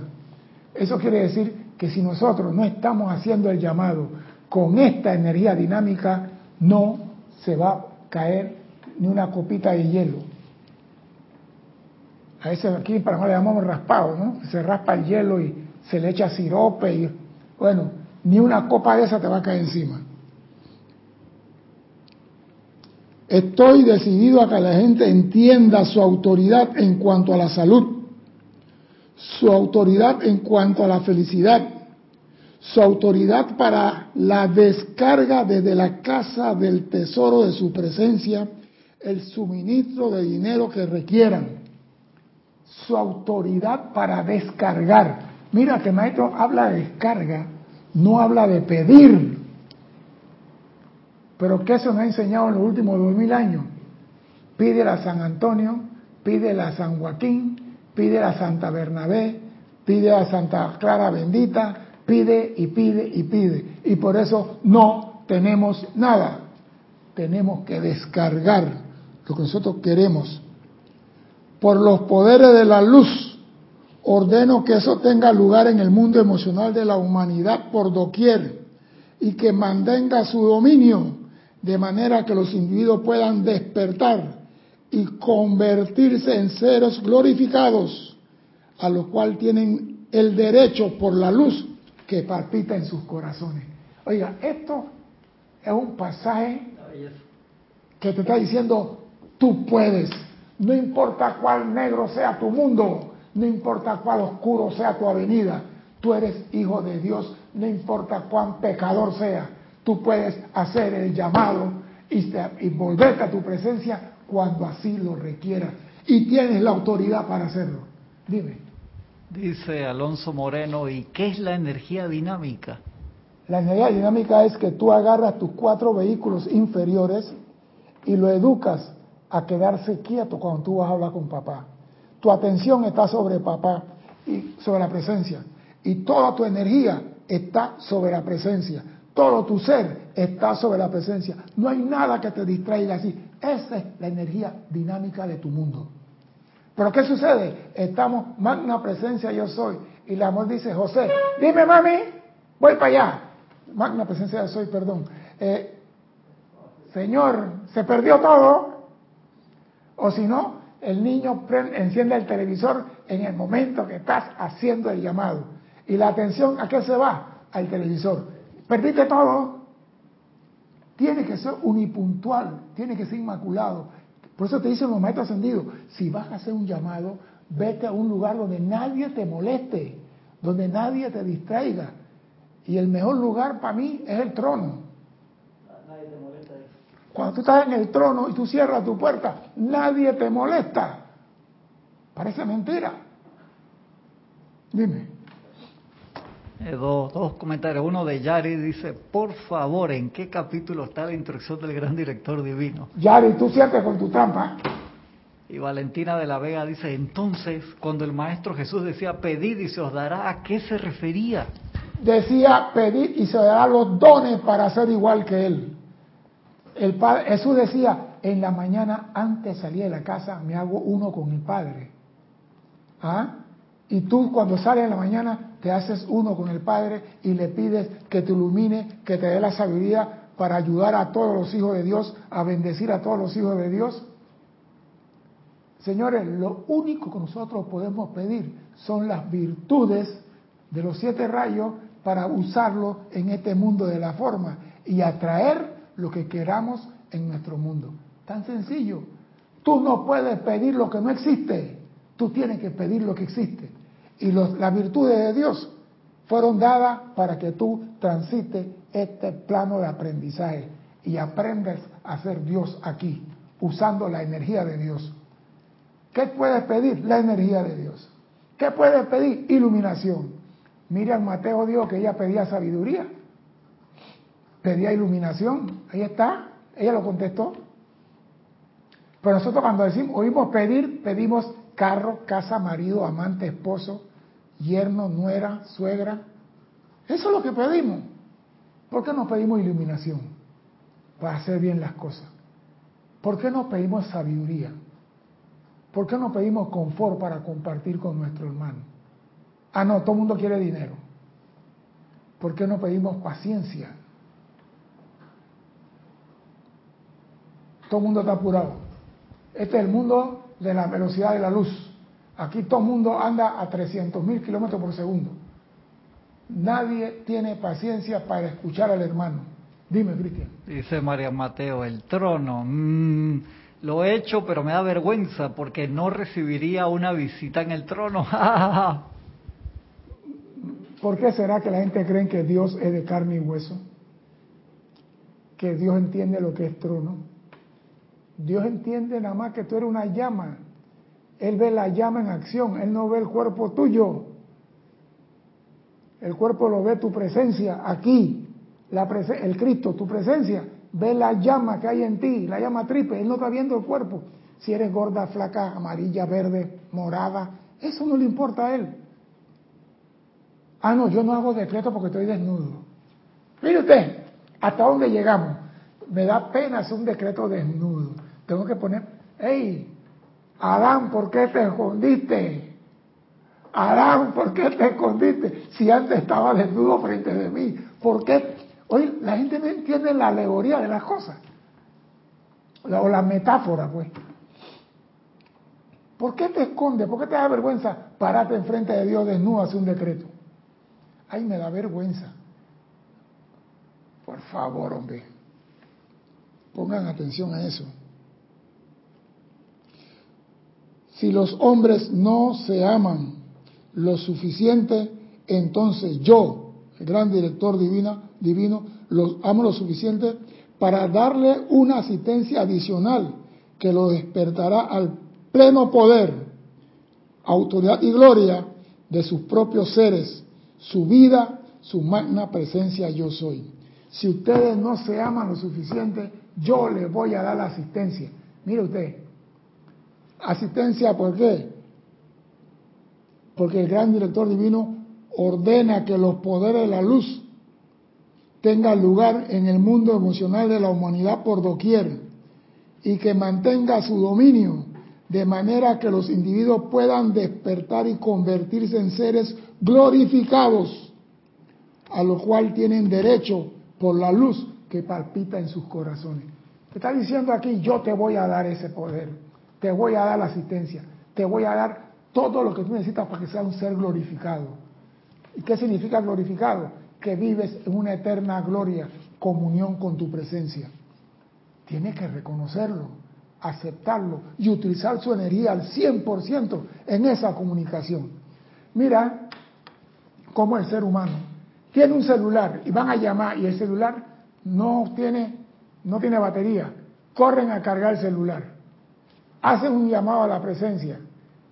Eso quiere decir que si nosotros no estamos haciendo el llamado con esta energía dinámica, no se va a caer ni una copita de hielo. A veces aquí para no le llamamos raspado, ¿no? Se raspa el hielo y se le echa sirope y, bueno, ni una copa de esa te va a caer encima. Estoy decidido a que la gente entienda su autoridad en cuanto a la salud, su autoridad en cuanto a la felicidad, su autoridad para la descarga desde la casa del tesoro de su presencia, el suministro de dinero que requieran, su autoridad para descargar. Mira que maestro habla de descarga, no habla de pedir. Pero ¿qué se nos ha enseñado en los últimos dos mil años? Pide a San Antonio, pide a San Joaquín, pide a Santa Bernabé, pide a Santa Clara Bendita, pide y pide y pide. Y por eso no tenemos nada. Tenemos que descargar lo que nosotros queremos. Por los poderes de la luz, ordeno que eso tenga lugar en el mundo emocional de la humanidad por doquier y que mantenga su dominio de manera que los individuos puedan despertar y convertirse en seres glorificados, a los cuales tienen el derecho por la luz que palpita en sus corazones. Oiga, esto es un pasaje que te está diciendo, tú puedes, no importa cuál negro sea tu mundo, no importa cuál oscuro sea tu avenida, tú eres hijo de Dios, no importa cuán pecador sea, tú puedes hacer el llamado y, y volverte a tu presencia cuando así lo requieras. Y tienes la autoridad para hacerlo. Dime. Dice Alonso Moreno, ¿y qué es la energía dinámica? La energía dinámica es que tú agarras tus cuatro vehículos inferiores y lo educas a quedarse quieto cuando tú vas a hablar con papá. Tu atención está sobre papá y sobre la presencia. Y toda tu energía está sobre la presencia. Todo tu ser está sobre la presencia. No hay nada que te distraiga así. Esa es la energía dinámica de tu mundo. Pero ¿qué sucede? Estamos, magna presencia yo soy. Y el amor dice, José, dime mami, voy para allá. Magna presencia yo soy, perdón. Eh, señor, se perdió todo. O si no, el niño enciende el televisor en el momento que estás haciendo el llamado. Y la atención, ¿a qué se va? Al televisor. Perdiste todo. Tiene que ser unipuntual, tiene que ser inmaculado. Por eso te dicen los maestros ascendidos, si vas a hacer un llamado, vete a un lugar donde nadie te moleste, donde nadie te distraiga. Y el mejor lugar para mí es el trono. Nadie te molesta. Cuando tú estás en el trono y tú cierras tu puerta, nadie te molesta. Parece mentira. Dime. Eh, dos, comentarios. Uno de Yari dice, por favor, ¿en qué capítulo está la instrucción del gran director divino? Yari, tú siempre con tu trampa. Y Valentina de la Vega dice, entonces, cuando el Maestro Jesús decía, pedid y se os dará, ¿a qué se refería? Decía, pedid y se os dará los dones para ser igual que Él. El padre, Jesús decía, en la mañana antes de salir de la casa me hago uno con el Padre. ¿Ah? Y tú cuando sales en la mañana te haces uno con el Padre y le pides que te ilumine, que te dé la sabiduría para ayudar a todos los hijos de Dios, a bendecir a todos los hijos de Dios. Señores, lo único que nosotros podemos pedir son las virtudes de los siete rayos para usarlo en este mundo de la forma y atraer lo que queramos en nuestro mundo. Tan sencillo. Tú no puedes pedir lo que no existe, tú tienes que pedir lo que existe. Y las virtudes de Dios fueron dadas para que tú transites este plano de aprendizaje y aprendas a ser Dios aquí, usando la energía de Dios. ¿Qué puedes pedir? La energía de Dios. ¿Qué puedes pedir? Iluminación. Mira, Mateo dijo que ella pedía sabiduría, pedía iluminación. Ahí está, ella lo contestó. Pero nosotros cuando decimos, oímos pedir, pedimos carro, casa, marido, amante, esposo, yerno, nuera, suegra. Eso es lo que pedimos. ¿Por qué no pedimos iluminación? Para hacer bien las cosas. ¿Por qué no pedimos sabiduría? ¿Por qué no pedimos confort para compartir con nuestro hermano? Ah, no, todo el mundo quiere dinero. ¿Por qué no pedimos paciencia? Todo el mundo está apurado. Este es el mundo de la velocidad de la luz. Aquí todo el mundo anda a 300 mil kilómetros por segundo. Nadie tiene paciencia para escuchar al hermano. Dime, Cristian. Dice María Mateo, el trono. Mm, lo he hecho, pero me da vergüenza porque no recibiría una visita en el trono. ¿Por qué será que la gente cree que Dios es de carne y hueso? Que Dios entiende lo que es trono. Dios entiende nada más que tú eres una llama. Él ve la llama en acción, Él no ve el cuerpo tuyo. El cuerpo lo ve tu presencia aquí, la el Cristo, tu presencia. Ve la llama que hay en ti, la llama triple. Él no está viendo el cuerpo. Si eres gorda, flaca, amarilla, verde, morada, eso no le importa a Él. Ah, no, yo no hago decreto porque estoy desnudo. Mire usted, hasta dónde llegamos. Me da pena hacer un decreto desnudo. Tengo que poner, hey, Adán, ¿por qué te escondiste? Adán, ¿por qué te escondiste? Si antes estaba desnudo frente de mí, ¿por qué? Oye, la gente no entiende la alegoría de las cosas. O la metáfora, pues. ¿Por qué te escondes? ¿Por qué te da vergüenza pararte enfrente de Dios desnudo hacer un decreto? Ay, me da vergüenza. Por favor, hombre. Pongan atención a eso. Si los hombres no se aman lo suficiente, entonces yo, el gran director divina, divino, los amo lo suficiente para darle una asistencia adicional que lo despertará al pleno poder, autoridad y gloria de sus propios seres, su vida, su magna presencia yo soy. Si ustedes no se aman lo suficiente, yo les voy a dar la asistencia. Mire usted, Asistencia, ¿por qué? Porque el gran director divino ordena que los poderes de la luz tengan lugar en el mundo emocional de la humanidad por doquier y que mantenga su dominio de manera que los individuos puedan despertar y convertirse en seres glorificados, a lo cual tienen derecho por la luz que palpita en sus corazones. Te está diciendo aquí, yo te voy a dar ese poder, te voy a dar la asistencia, te voy a dar todo lo que tú necesitas para que sea un ser glorificado. ¿Y qué significa glorificado? Que vives en una eterna gloria, comunión con tu presencia. Tienes que reconocerlo aceptarlo y utilizar su energía al 100% en esa comunicación. Mira cómo el ser humano tiene un celular y van a llamar y el celular no tiene, no tiene batería. Corren a cargar el celular. Hacen un llamado a la presencia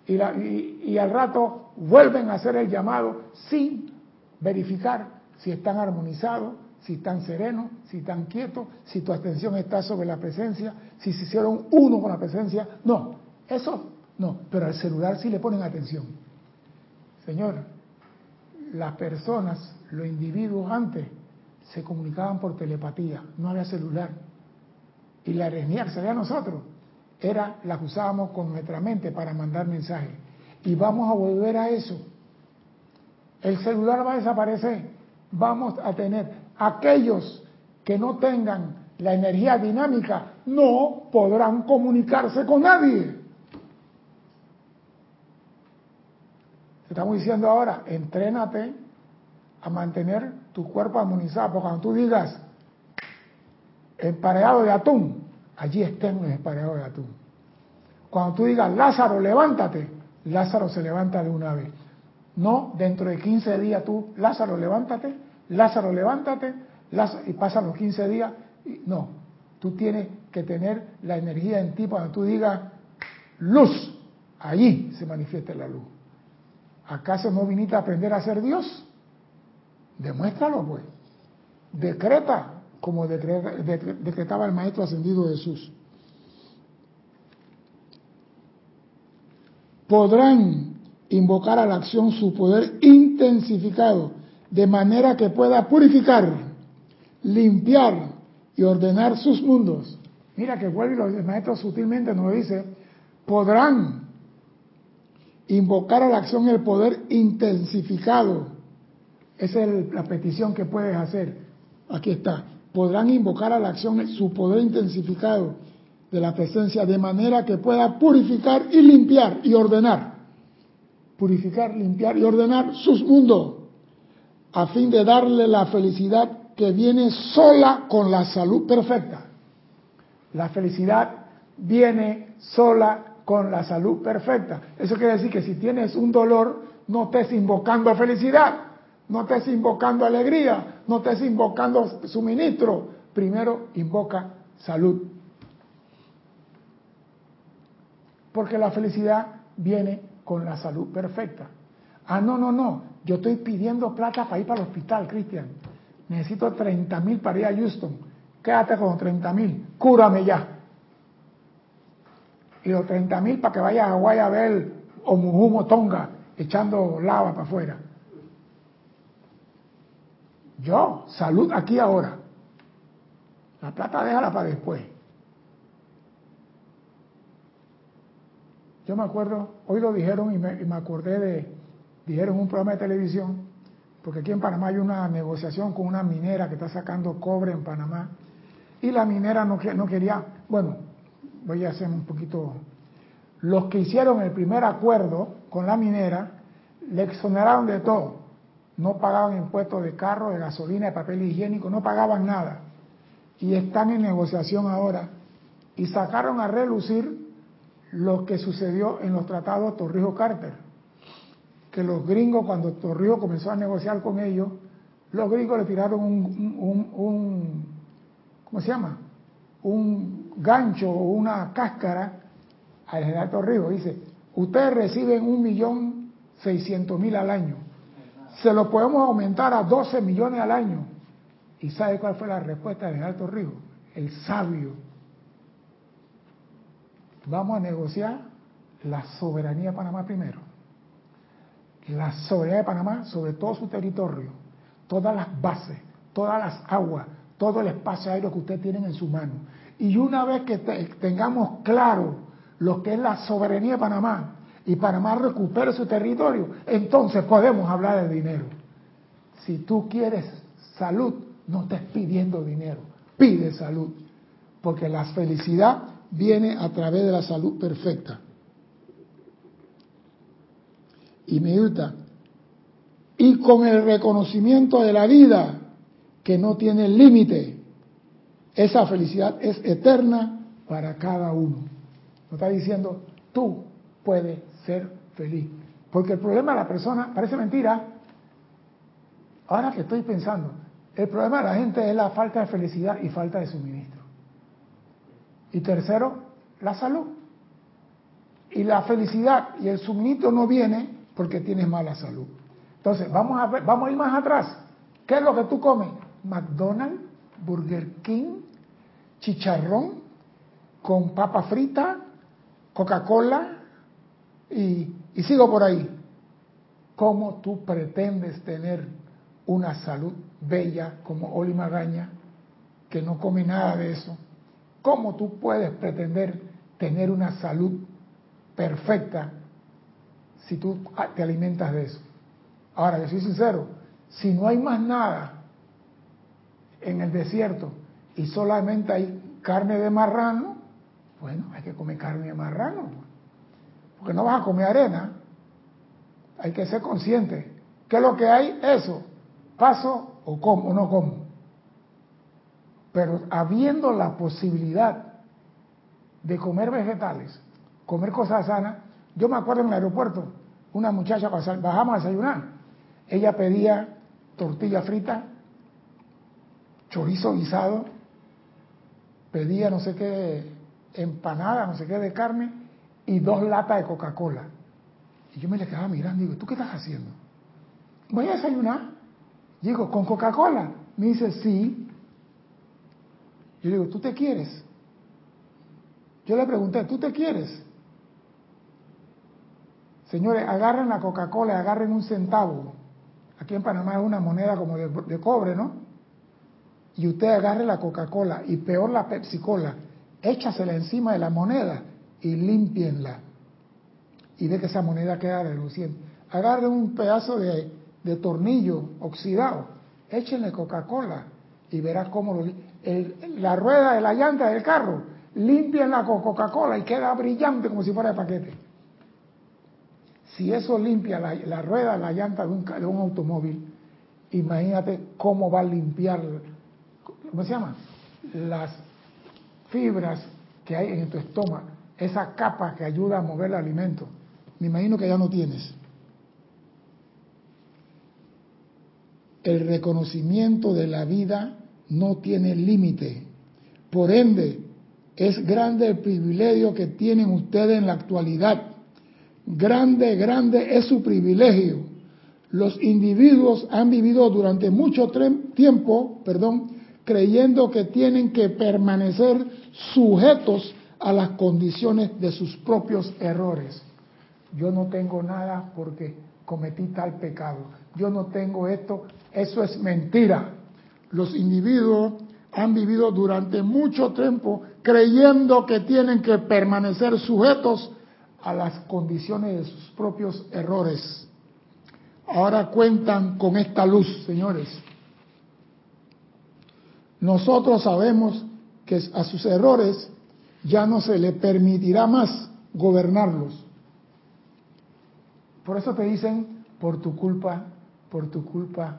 y, y al rato vuelven a hacer el llamado sin verificar si están armonizados, si están serenos, si están quietos, si tu atención está sobre la presencia, si se hicieron uno con la presencia. No, eso no, pero al celular sí le ponen atención. Señor, las personas, los individuos antes se comunicaban por telepatía, no había celular. Y la que salía a nosotros era la que usábamos con nuestra mente para mandar mensajes. Y vamos a volver a eso. El celular va a desaparecer. Vamos a tener aquellos que no tengan la energía dinámica no podrán comunicarse con nadie. Estamos diciendo ahora, entrénate a mantener tu cuerpo armonizado, porque cuando tú digas empareado de atún, allí estén los empareados de atún. Cuando tú digas Lázaro, levántate, Lázaro se levanta de una vez. No, dentro de 15 días tú, Lázaro, levántate, Lázaro, levántate, y pasan los 15 días. no, tú tienes que tener la energía en ti para tú digas luz, allí se manifiesta la luz. ¿Acaso no viniste a aprender a ser Dios? Demuéstralo pues. Decreta como decretaba el Maestro Ascendido Jesús. Podrán invocar a la acción su poder intensificado de manera que pueda purificar, limpiar y ordenar sus mundos. Mira que vuelve y los maestros sutilmente nos dice, podrán invocar a la acción el poder intensificado. Esa es la petición que puedes hacer. Aquí está. Podrán invocar a la acción su poder intensificado de la presencia de manera que pueda purificar y limpiar y ordenar. Purificar, limpiar y ordenar sus mundos a fin de darle la felicidad que viene sola con la salud perfecta. La felicidad viene sola con la salud perfecta. Eso quiere decir que si tienes un dolor, no estés invocando felicidad, no estés invocando alegría, no estés invocando suministro. Primero invoca salud. Porque la felicidad viene con la salud perfecta. Ah, no, no, no. Yo estoy pidiendo plata para ir para el hospital, Cristian. Necesito 30 mil para ir a Houston. Quédate con 30 mil. Cúrame ya. Y los 30 mil para que vayas a Hawái a ver Omuhumo Tonga echando lava para afuera. Yo, salud aquí ahora. La plata déjala para después. Yo me acuerdo, hoy lo dijeron y me, me acordé de, dijeron un programa de televisión, porque aquí en Panamá hay una negociación con una minera que está sacando cobre en Panamá, y la minera no, no quería, bueno, voy a hacer un poquito, los que hicieron el primer acuerdo con la minera, le exoneraron de todo, no pagaban impuestos de carro, de gasolina, de papel higiénico, no pagaban nada, y están en negociación ahora, y sacaron a relucir lo que sucedió en los tratados Torrijos-Carter que los gringos, cuando Torrijos comenzó a negociar con ellos, los gringos le tiraron un, un, ¿cómo se llama? Un gancho o una cáscara al general Torrijos. Dice, ustedes reciben un millón seiscientos mil al año. Se lo podemos aumentar a 12 millones al año. ¿Y sabe cuál fue la respuesta del general Torrijos? El sabio. Vamos a negociar la soberanía de Panamá primero. La soberanía de Panamá sobre todo su territorio, todas las bases, todas las aguas, todo el espacio aéreo que ustedes tienen en su mano. Y una vez que tengamos claro lo que es la soberanía de Panamá y Panamá recupere su territorio, entonces podemos hablar de dinero. Si tú quieres salud, no estés pidiendo dinero, pide salud, porque la felicidad viene a través de la salud perfecta. Y me gusta. Y con el reconocimiento de la vida que no tiene límite, esa felicidad es eterna para cada uno. No está diciendo, tú puedes ser feliz. Porque el problema de la persona, parece mentira, ahora que estoy pensando, el problema de la gente es la falta de felicidad y falta de suministro. Y tercero, la salud. Y la felicidad y el suministro no viene porque tienes mala salud. Entonces, vamos a, ver, vamos a ir más atrás. ¿Qué es lo que tú comes? McDonald's, Burger King, chicharrón con papa frita, Coca-Cola y, sigo por ahí. ¿Cómo tú pretendes tener una salud bella como Oli Magaña, que no come nada de eso? ¿Cómo tú puedes pretender tener una salud perfecta si tú te alimentas de eso? Ahora, yo soy sincero, si no hay más nada en el desierto y solamente hay carne de marrano, bueno, hay que comer carne de marrano, porque no vas a comer arena. Hay que ser consciente. ¿Qué es lo que hay? Eso. Paso o como o no como. Pero habiendo la posibilidad de comer vegetales, comer cosas sanas, yo me acuerdo en el aeropuerto, una muchacha bajamos a desayunar, ella pedía tortilla frita, chorizo guisado, pedía no sé qué empanada, no sé qué de carne y dos latas de Coca-Cola. Y yo me le quedaba mirando y digo, ¿tú qué estás haciendo? Voy a desayunar. Digo, ¿con Coca-Cola? Me dice, sí. Yo le digo, ¿tú te quieres? Yo le pregunté, ¿tú te quieres? Señores, agarren la Coca-Cola, agarren un centavo. Aquí en Panamá es una moneda como de, de cobre, ¿no? Y usted agarre la Coca-Cola y peor la Pepsi-Cola, échasela encima de la moneda y limpienla. Y ve que esa moneda queda reluciente. Agarre un pedazo de, de tornillo oxidado, échenle Coca-Cola y verá cómo lo, la rueda de la llanta del carro, limpienla con Coca-Cola y queda brillante como si fuera de paquete. Si eso limpia la, rueda de la llanta de un, de un automóvil, imagínate cómo va a limpiar, ¿cómo se llama? Las fibras que hay en tu estómago, esa capa que ayuda a mover el alimento. Me imagino que ya no tienes. El reconocimiento de la vida no tiene límite. Por ende, es grande el privilegio que tienen ustedes en la actualidad. Grande, grande es su privilegio. Los individuos han vivido durante mucho tiempo, perdón, creyendo que tienen que permanecer sujetos a las condiciones de sus propios errores. Yo no tengo nada porque cometí tal pecado. Yo no tengo esto. Eso es mentira. Los individuos han vivido durante mucho tiempo creyendo que tienen que permanecer sujetos a las condiciones de sus propios errores. Ahora cuentan con esta luz, señores. Nosotros sabemos que a sus errores ya no se le permitirá más gobernarlos. Por eso te dicen, por tu culpa, por tu culpa,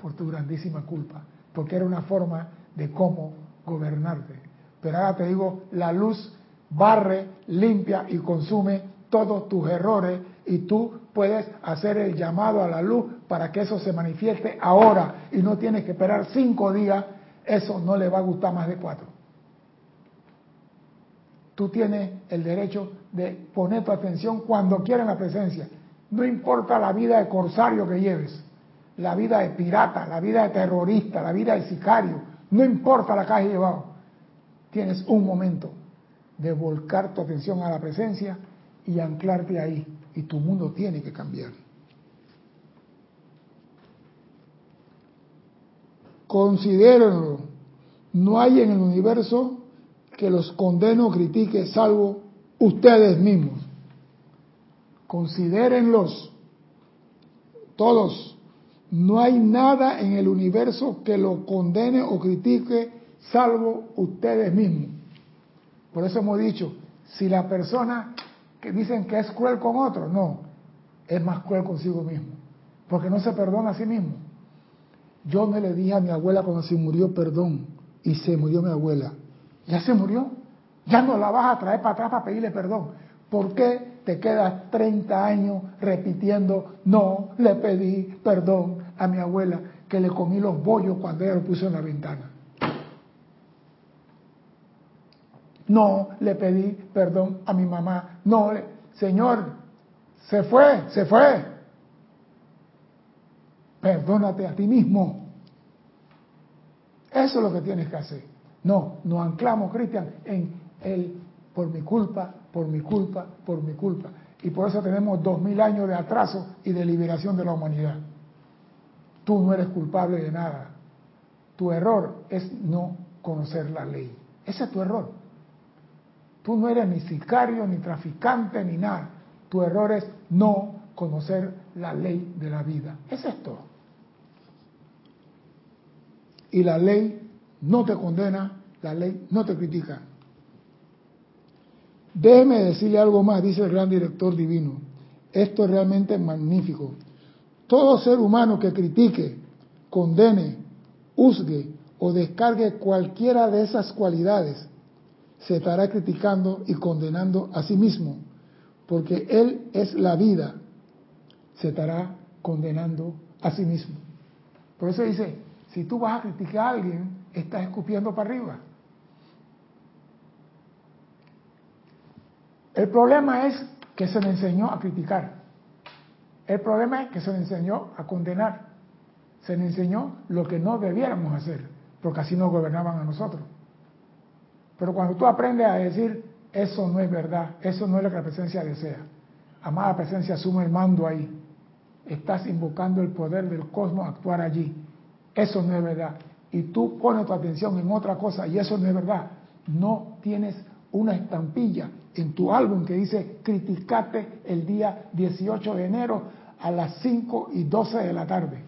por tu grandísima culpa, porque era una forma de cómo gobernarte. Pero ahora te digo, la luz barre, limpia y consume todos tus errores y tú puedes hacer el llamado a la luz para que eso se manifieste ahora y no tienes que esperar cinco días, eso no le va a gustar más de cuatro. Tú tienes el derecho de poner tu atención cuando quieras en la presencia. No importa la vida de corsario que lleves, la vida de pirata, la vida de terrorista, la vida de sicario, no importa la que hayas llevado. Tienes un momento de volcar tu atención a la presencia y anclarte ahí. Y tu mundo tiene que cambiar. Considérenlo. No hay en el universo que los condene o critique salvo ustedes mismos. Considérenlos. Todos. No hay nada en el universo que lo condene o critique salvo ustedes mismos. Por eso hemos dicho, si la persona que dicen que es cruel con otro, no, es más cruel consigo mismo, porque no se perdona a sí mismo. Yo no le dije a mi abuela cuando se murió perdón y se murió mi abuela. Ya se murió, ya no la vas a traer para atrás para pedirle perdón. ¿Por qué te quedas 30 años repitiendo, no le pedí perdón a mi abuela que le comí los bollos cuando ella lo puso en la ventana? No le pedí perdón a mi mamá. No. Señor, se fue, se fue. Perdónate a ti mismo. Eso es lo que tienes que hacer. No, nos anclamos, Cristian, en el por mi culpa, por mi culpa, por mi culpa. Y por eso tenemos dos mil años de atraso y de liberación de la humanidad. Tú no eres culpable de nada. Tu error es no conocer la ley. Ese es tu error. Tú no eres ni sicario, ni traficante, ni nada. Tu error es no conocer la ley de la vida. Es esto. Y la ley no te condena, la ley no te critica. Déjeme decirle algo más, dice el gran director divino. Esto es realmente magnífico. Todo ser humano que critique, condene, juzgue o descargue cualquiera de esas cualidades se estará criticando y condenando a sí mismo, porque Él es la vida, se estará condenando a sí mismo. Por eso dice, si tú vas a criticar a alguien, estás escupiendo para arriba. El problema es que se le enseñó a criticar. El problema es que se le enseñó a condenar. Se le enseñó lo que no debiéramos hacer, porque así nos gobernaban a nosotros. Pero cuando tú aprendes a decir, eso no es verdad, eso no es lo que la presencia desea. Amada presencia, asume el mando ahí. Estás invocando el poder del cosmos a actuar allí. Eso no es verdad. Y tú pones tu atención en otra cosa y eso no es verdad. No tienes una estampilla en tu álbum que dice criticate el día 18 de enero a las 5 y 12 de la tarde.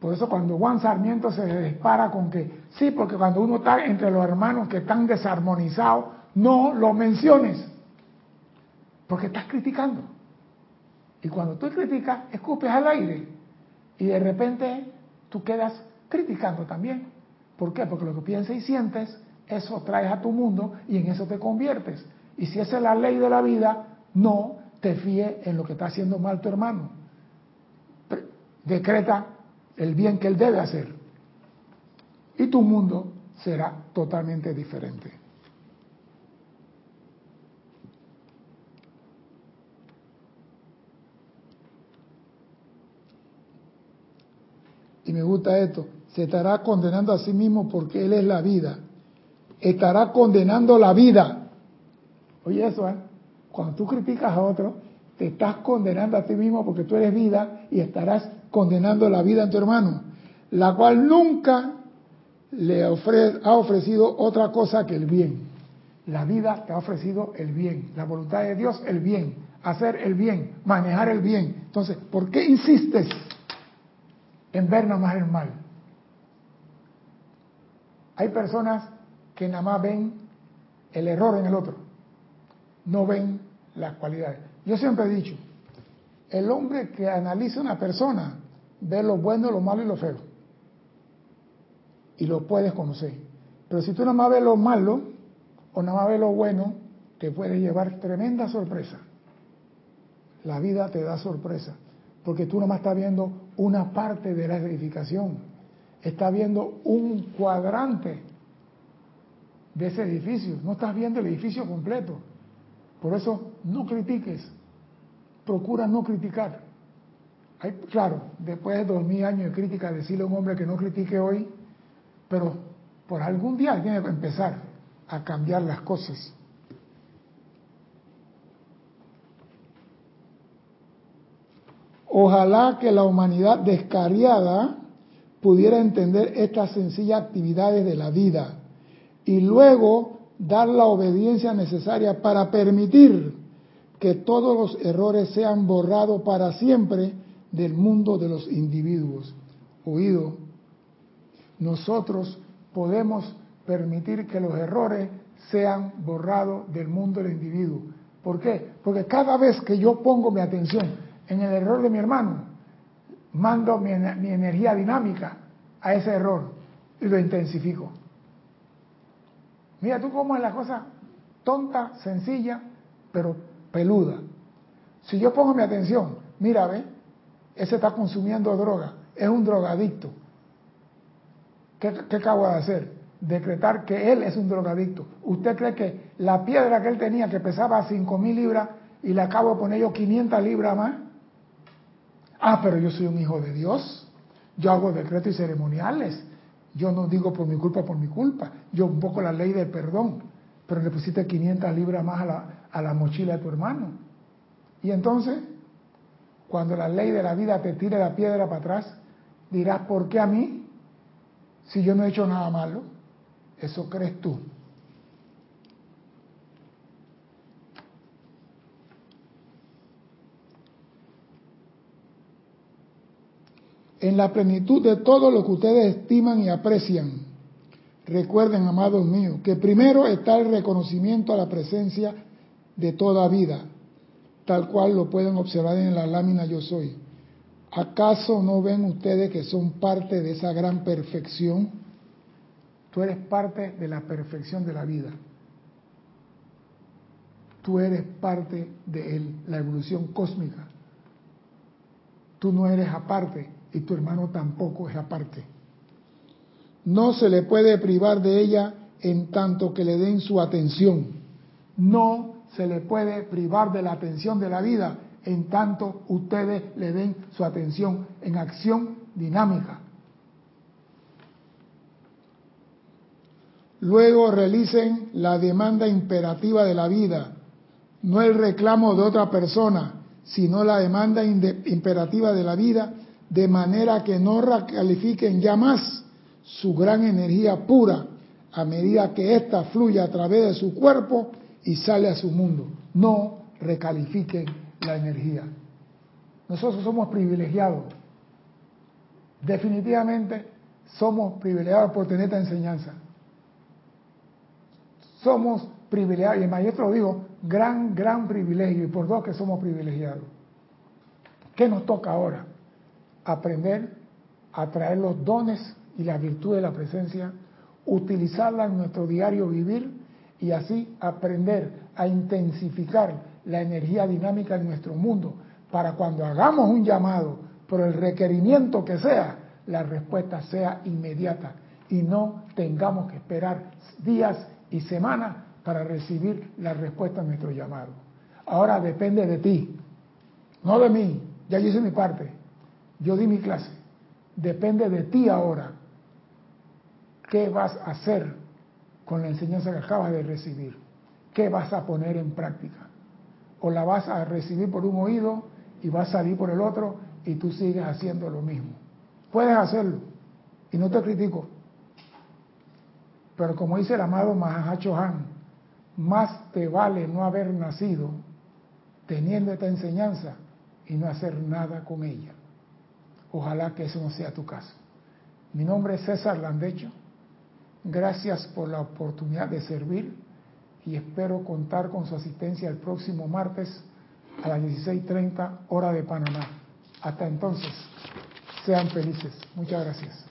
Por eso cuando Juan Sarmiento se dispara con que, sí, porque cuando uno está entre los hermanos que están desarmonizados, no lo menciones, porque estás criticando. Y cuando tú criticas, escupes al aire y de repente tú quedas criticando también. ¿Por qué? Porque lo que piensas y sientes, eso traes a tu mundo y en eso te conviertes. Y si esa es la ley de la vida, no te fíes en lo que está haciendo mal tu hermano. Decreta el bien que él debe hacer. Y tu mundo será totalmente diferente. Y me gusta esto, se estará condenando a sí mismo porque Él es la vida. Estará condenando la vida. Oye eso, ¿eh? Cuando tú criticas a otro, te estás condenando a ti mismo porque tú eres vida y estarás condenando la vida en tu hermano, la cual nunca le ha ofrecido otra cosa que el bien. La vida te ha ofrecido el bien, la voluntad de Dios el bien, hacer el bien, manejar el bien. Entonces, ¿por qué insistes en ver nada más el mal? Hay personas que nada más ven el error en el otro, no ven las cualidades. Yo siempre he dicho, el hombre que analiza una persona ve lo bueno, lo malo y lo feo. Y lo puedes conocer. Pero si tú nada más ves lo malo o nada más ves lo bueno, te puede llevar tremenda sorpresa. La vida te da sorpresa. Porque tú nada más estás viendo una parte de la edificación. Estás viendo un cuadrante de ese edificio. No estás viendo el edificio completo. Por eso no critiques. Procura no criticar claro, después de dos mil años de crítica, decirle a un hombre que no critique hoy, pero por algún día tiene que empezar a cambiar las cosas. Ojalá que la humanidad descariada pudiera entender estas sencillas actividades de la vida y luego dar la obediencia necesaria para permitir que todos los errores sean borrados para siempre del mundo de los individuos. Oído, nosotros podemos permitir que los errores sean borrados del mundo del individuo. ¿Por qué? Porque cada vez que yo pongo mi atención en el error de mi hermano, mando mi, mi energía dinámica a ese error y lo intensifico. Mira tú cómo es la cosa tonta, sencilla, pero peluda. Si yo pongo mi atención, mira, ve, ese está consumiendo droga, es un drogadicto. ¿Qué, ¿Qué, acabo de hacer? Decretar que él es un drogadicto. ¿Usted cree que la piedra que él tenía, que pesaba 5 mil libras, y le acabo de poner yo 500 libras más? Ah, pero yo soy un hijo de Dios. Yo hago decretos y ceremoniales. Yo no digo por mi culpa, por mi culpa. Yo un poco la ley del perdón. Pero le pusiste 500 libras más a la, a la mochila de tu hermano. Y entonces, cuando la ley de la vida te tire la piedra para atrás, dirás, ¿por qué a mí? Si yo no he hecho nada malo. Eso crees tú. En la plenitud de todo lo que ustedes estiman y aprecian. Recuerden, amados míos, que primero está el reconocimiento a la presencia de toda vida, tal cual lo pueden observar en la lámina yo soy. ¿Acaso no ven ustedes que son parte de esa gran perfección? Tú eres parte de la perfección de la vida. Tú eres parte de la evolución cósmica. Tú no eres aparte, y tu hermano tampoco es aparte. No se le puede privar de ella en tanto que le den su atención. No se le puede privar de la atención de la vida en tanto ustedes le den su atención en acción dinámica. Luego realicen la demanda imperativa de la vida, no el reclamo de otra persona, sino la demanda imperativa de la vida de manera que no recalifiquen ya más su gran energía pura a medida que ésta fluye a través de su cuerpo y sale a su mundo. No recalifiquen la energía. Nosotros somos privilegiados. Definitivamente somos privilegiados por tener esta enseñanza. Somos privilegiados, y el maestro dijo, gran, gran privilegio, y por dos que somos privilegiados. ¿Qué nos toca ahora? Aprender a traer los dones y la virtud de la presencia, utilizarla en nuestro diario vivir y así aprender a intensificar la energía dinámica en nuestro mundo para cuando hagamos un llamado por el requerimiento que sea, la respuesta sea inmediata y no tengamos que esperar días y semanas para recibir la respuesta a nuestro llamado. Ahora depende de ti, no de mí, ya hice mi parte. Yo di mi clase. Depende de ti ahora. ¿Qué vas a hacer con la enseñanza que acabas de recibir? ¿Qué vas a poner en práctica? O la vas a recibir por un oído y vas a salir por el otro y tú sigues haciendo lo mismo. Puedes hacerlo y no te critico. Pero como dice el amado Mahacho Han, más te vale no haber nacido teniendo esta enseñanza y no hacer nada con ella. Ojalá que eso no sea tu caso. Mi nombre es César Landecho. Gracias por la oportunidad de servir y espero contar con su asistencia el próximo martes a las 16.30 hora de Panamá. Hasta entonces, sean felices. Muchas gracias.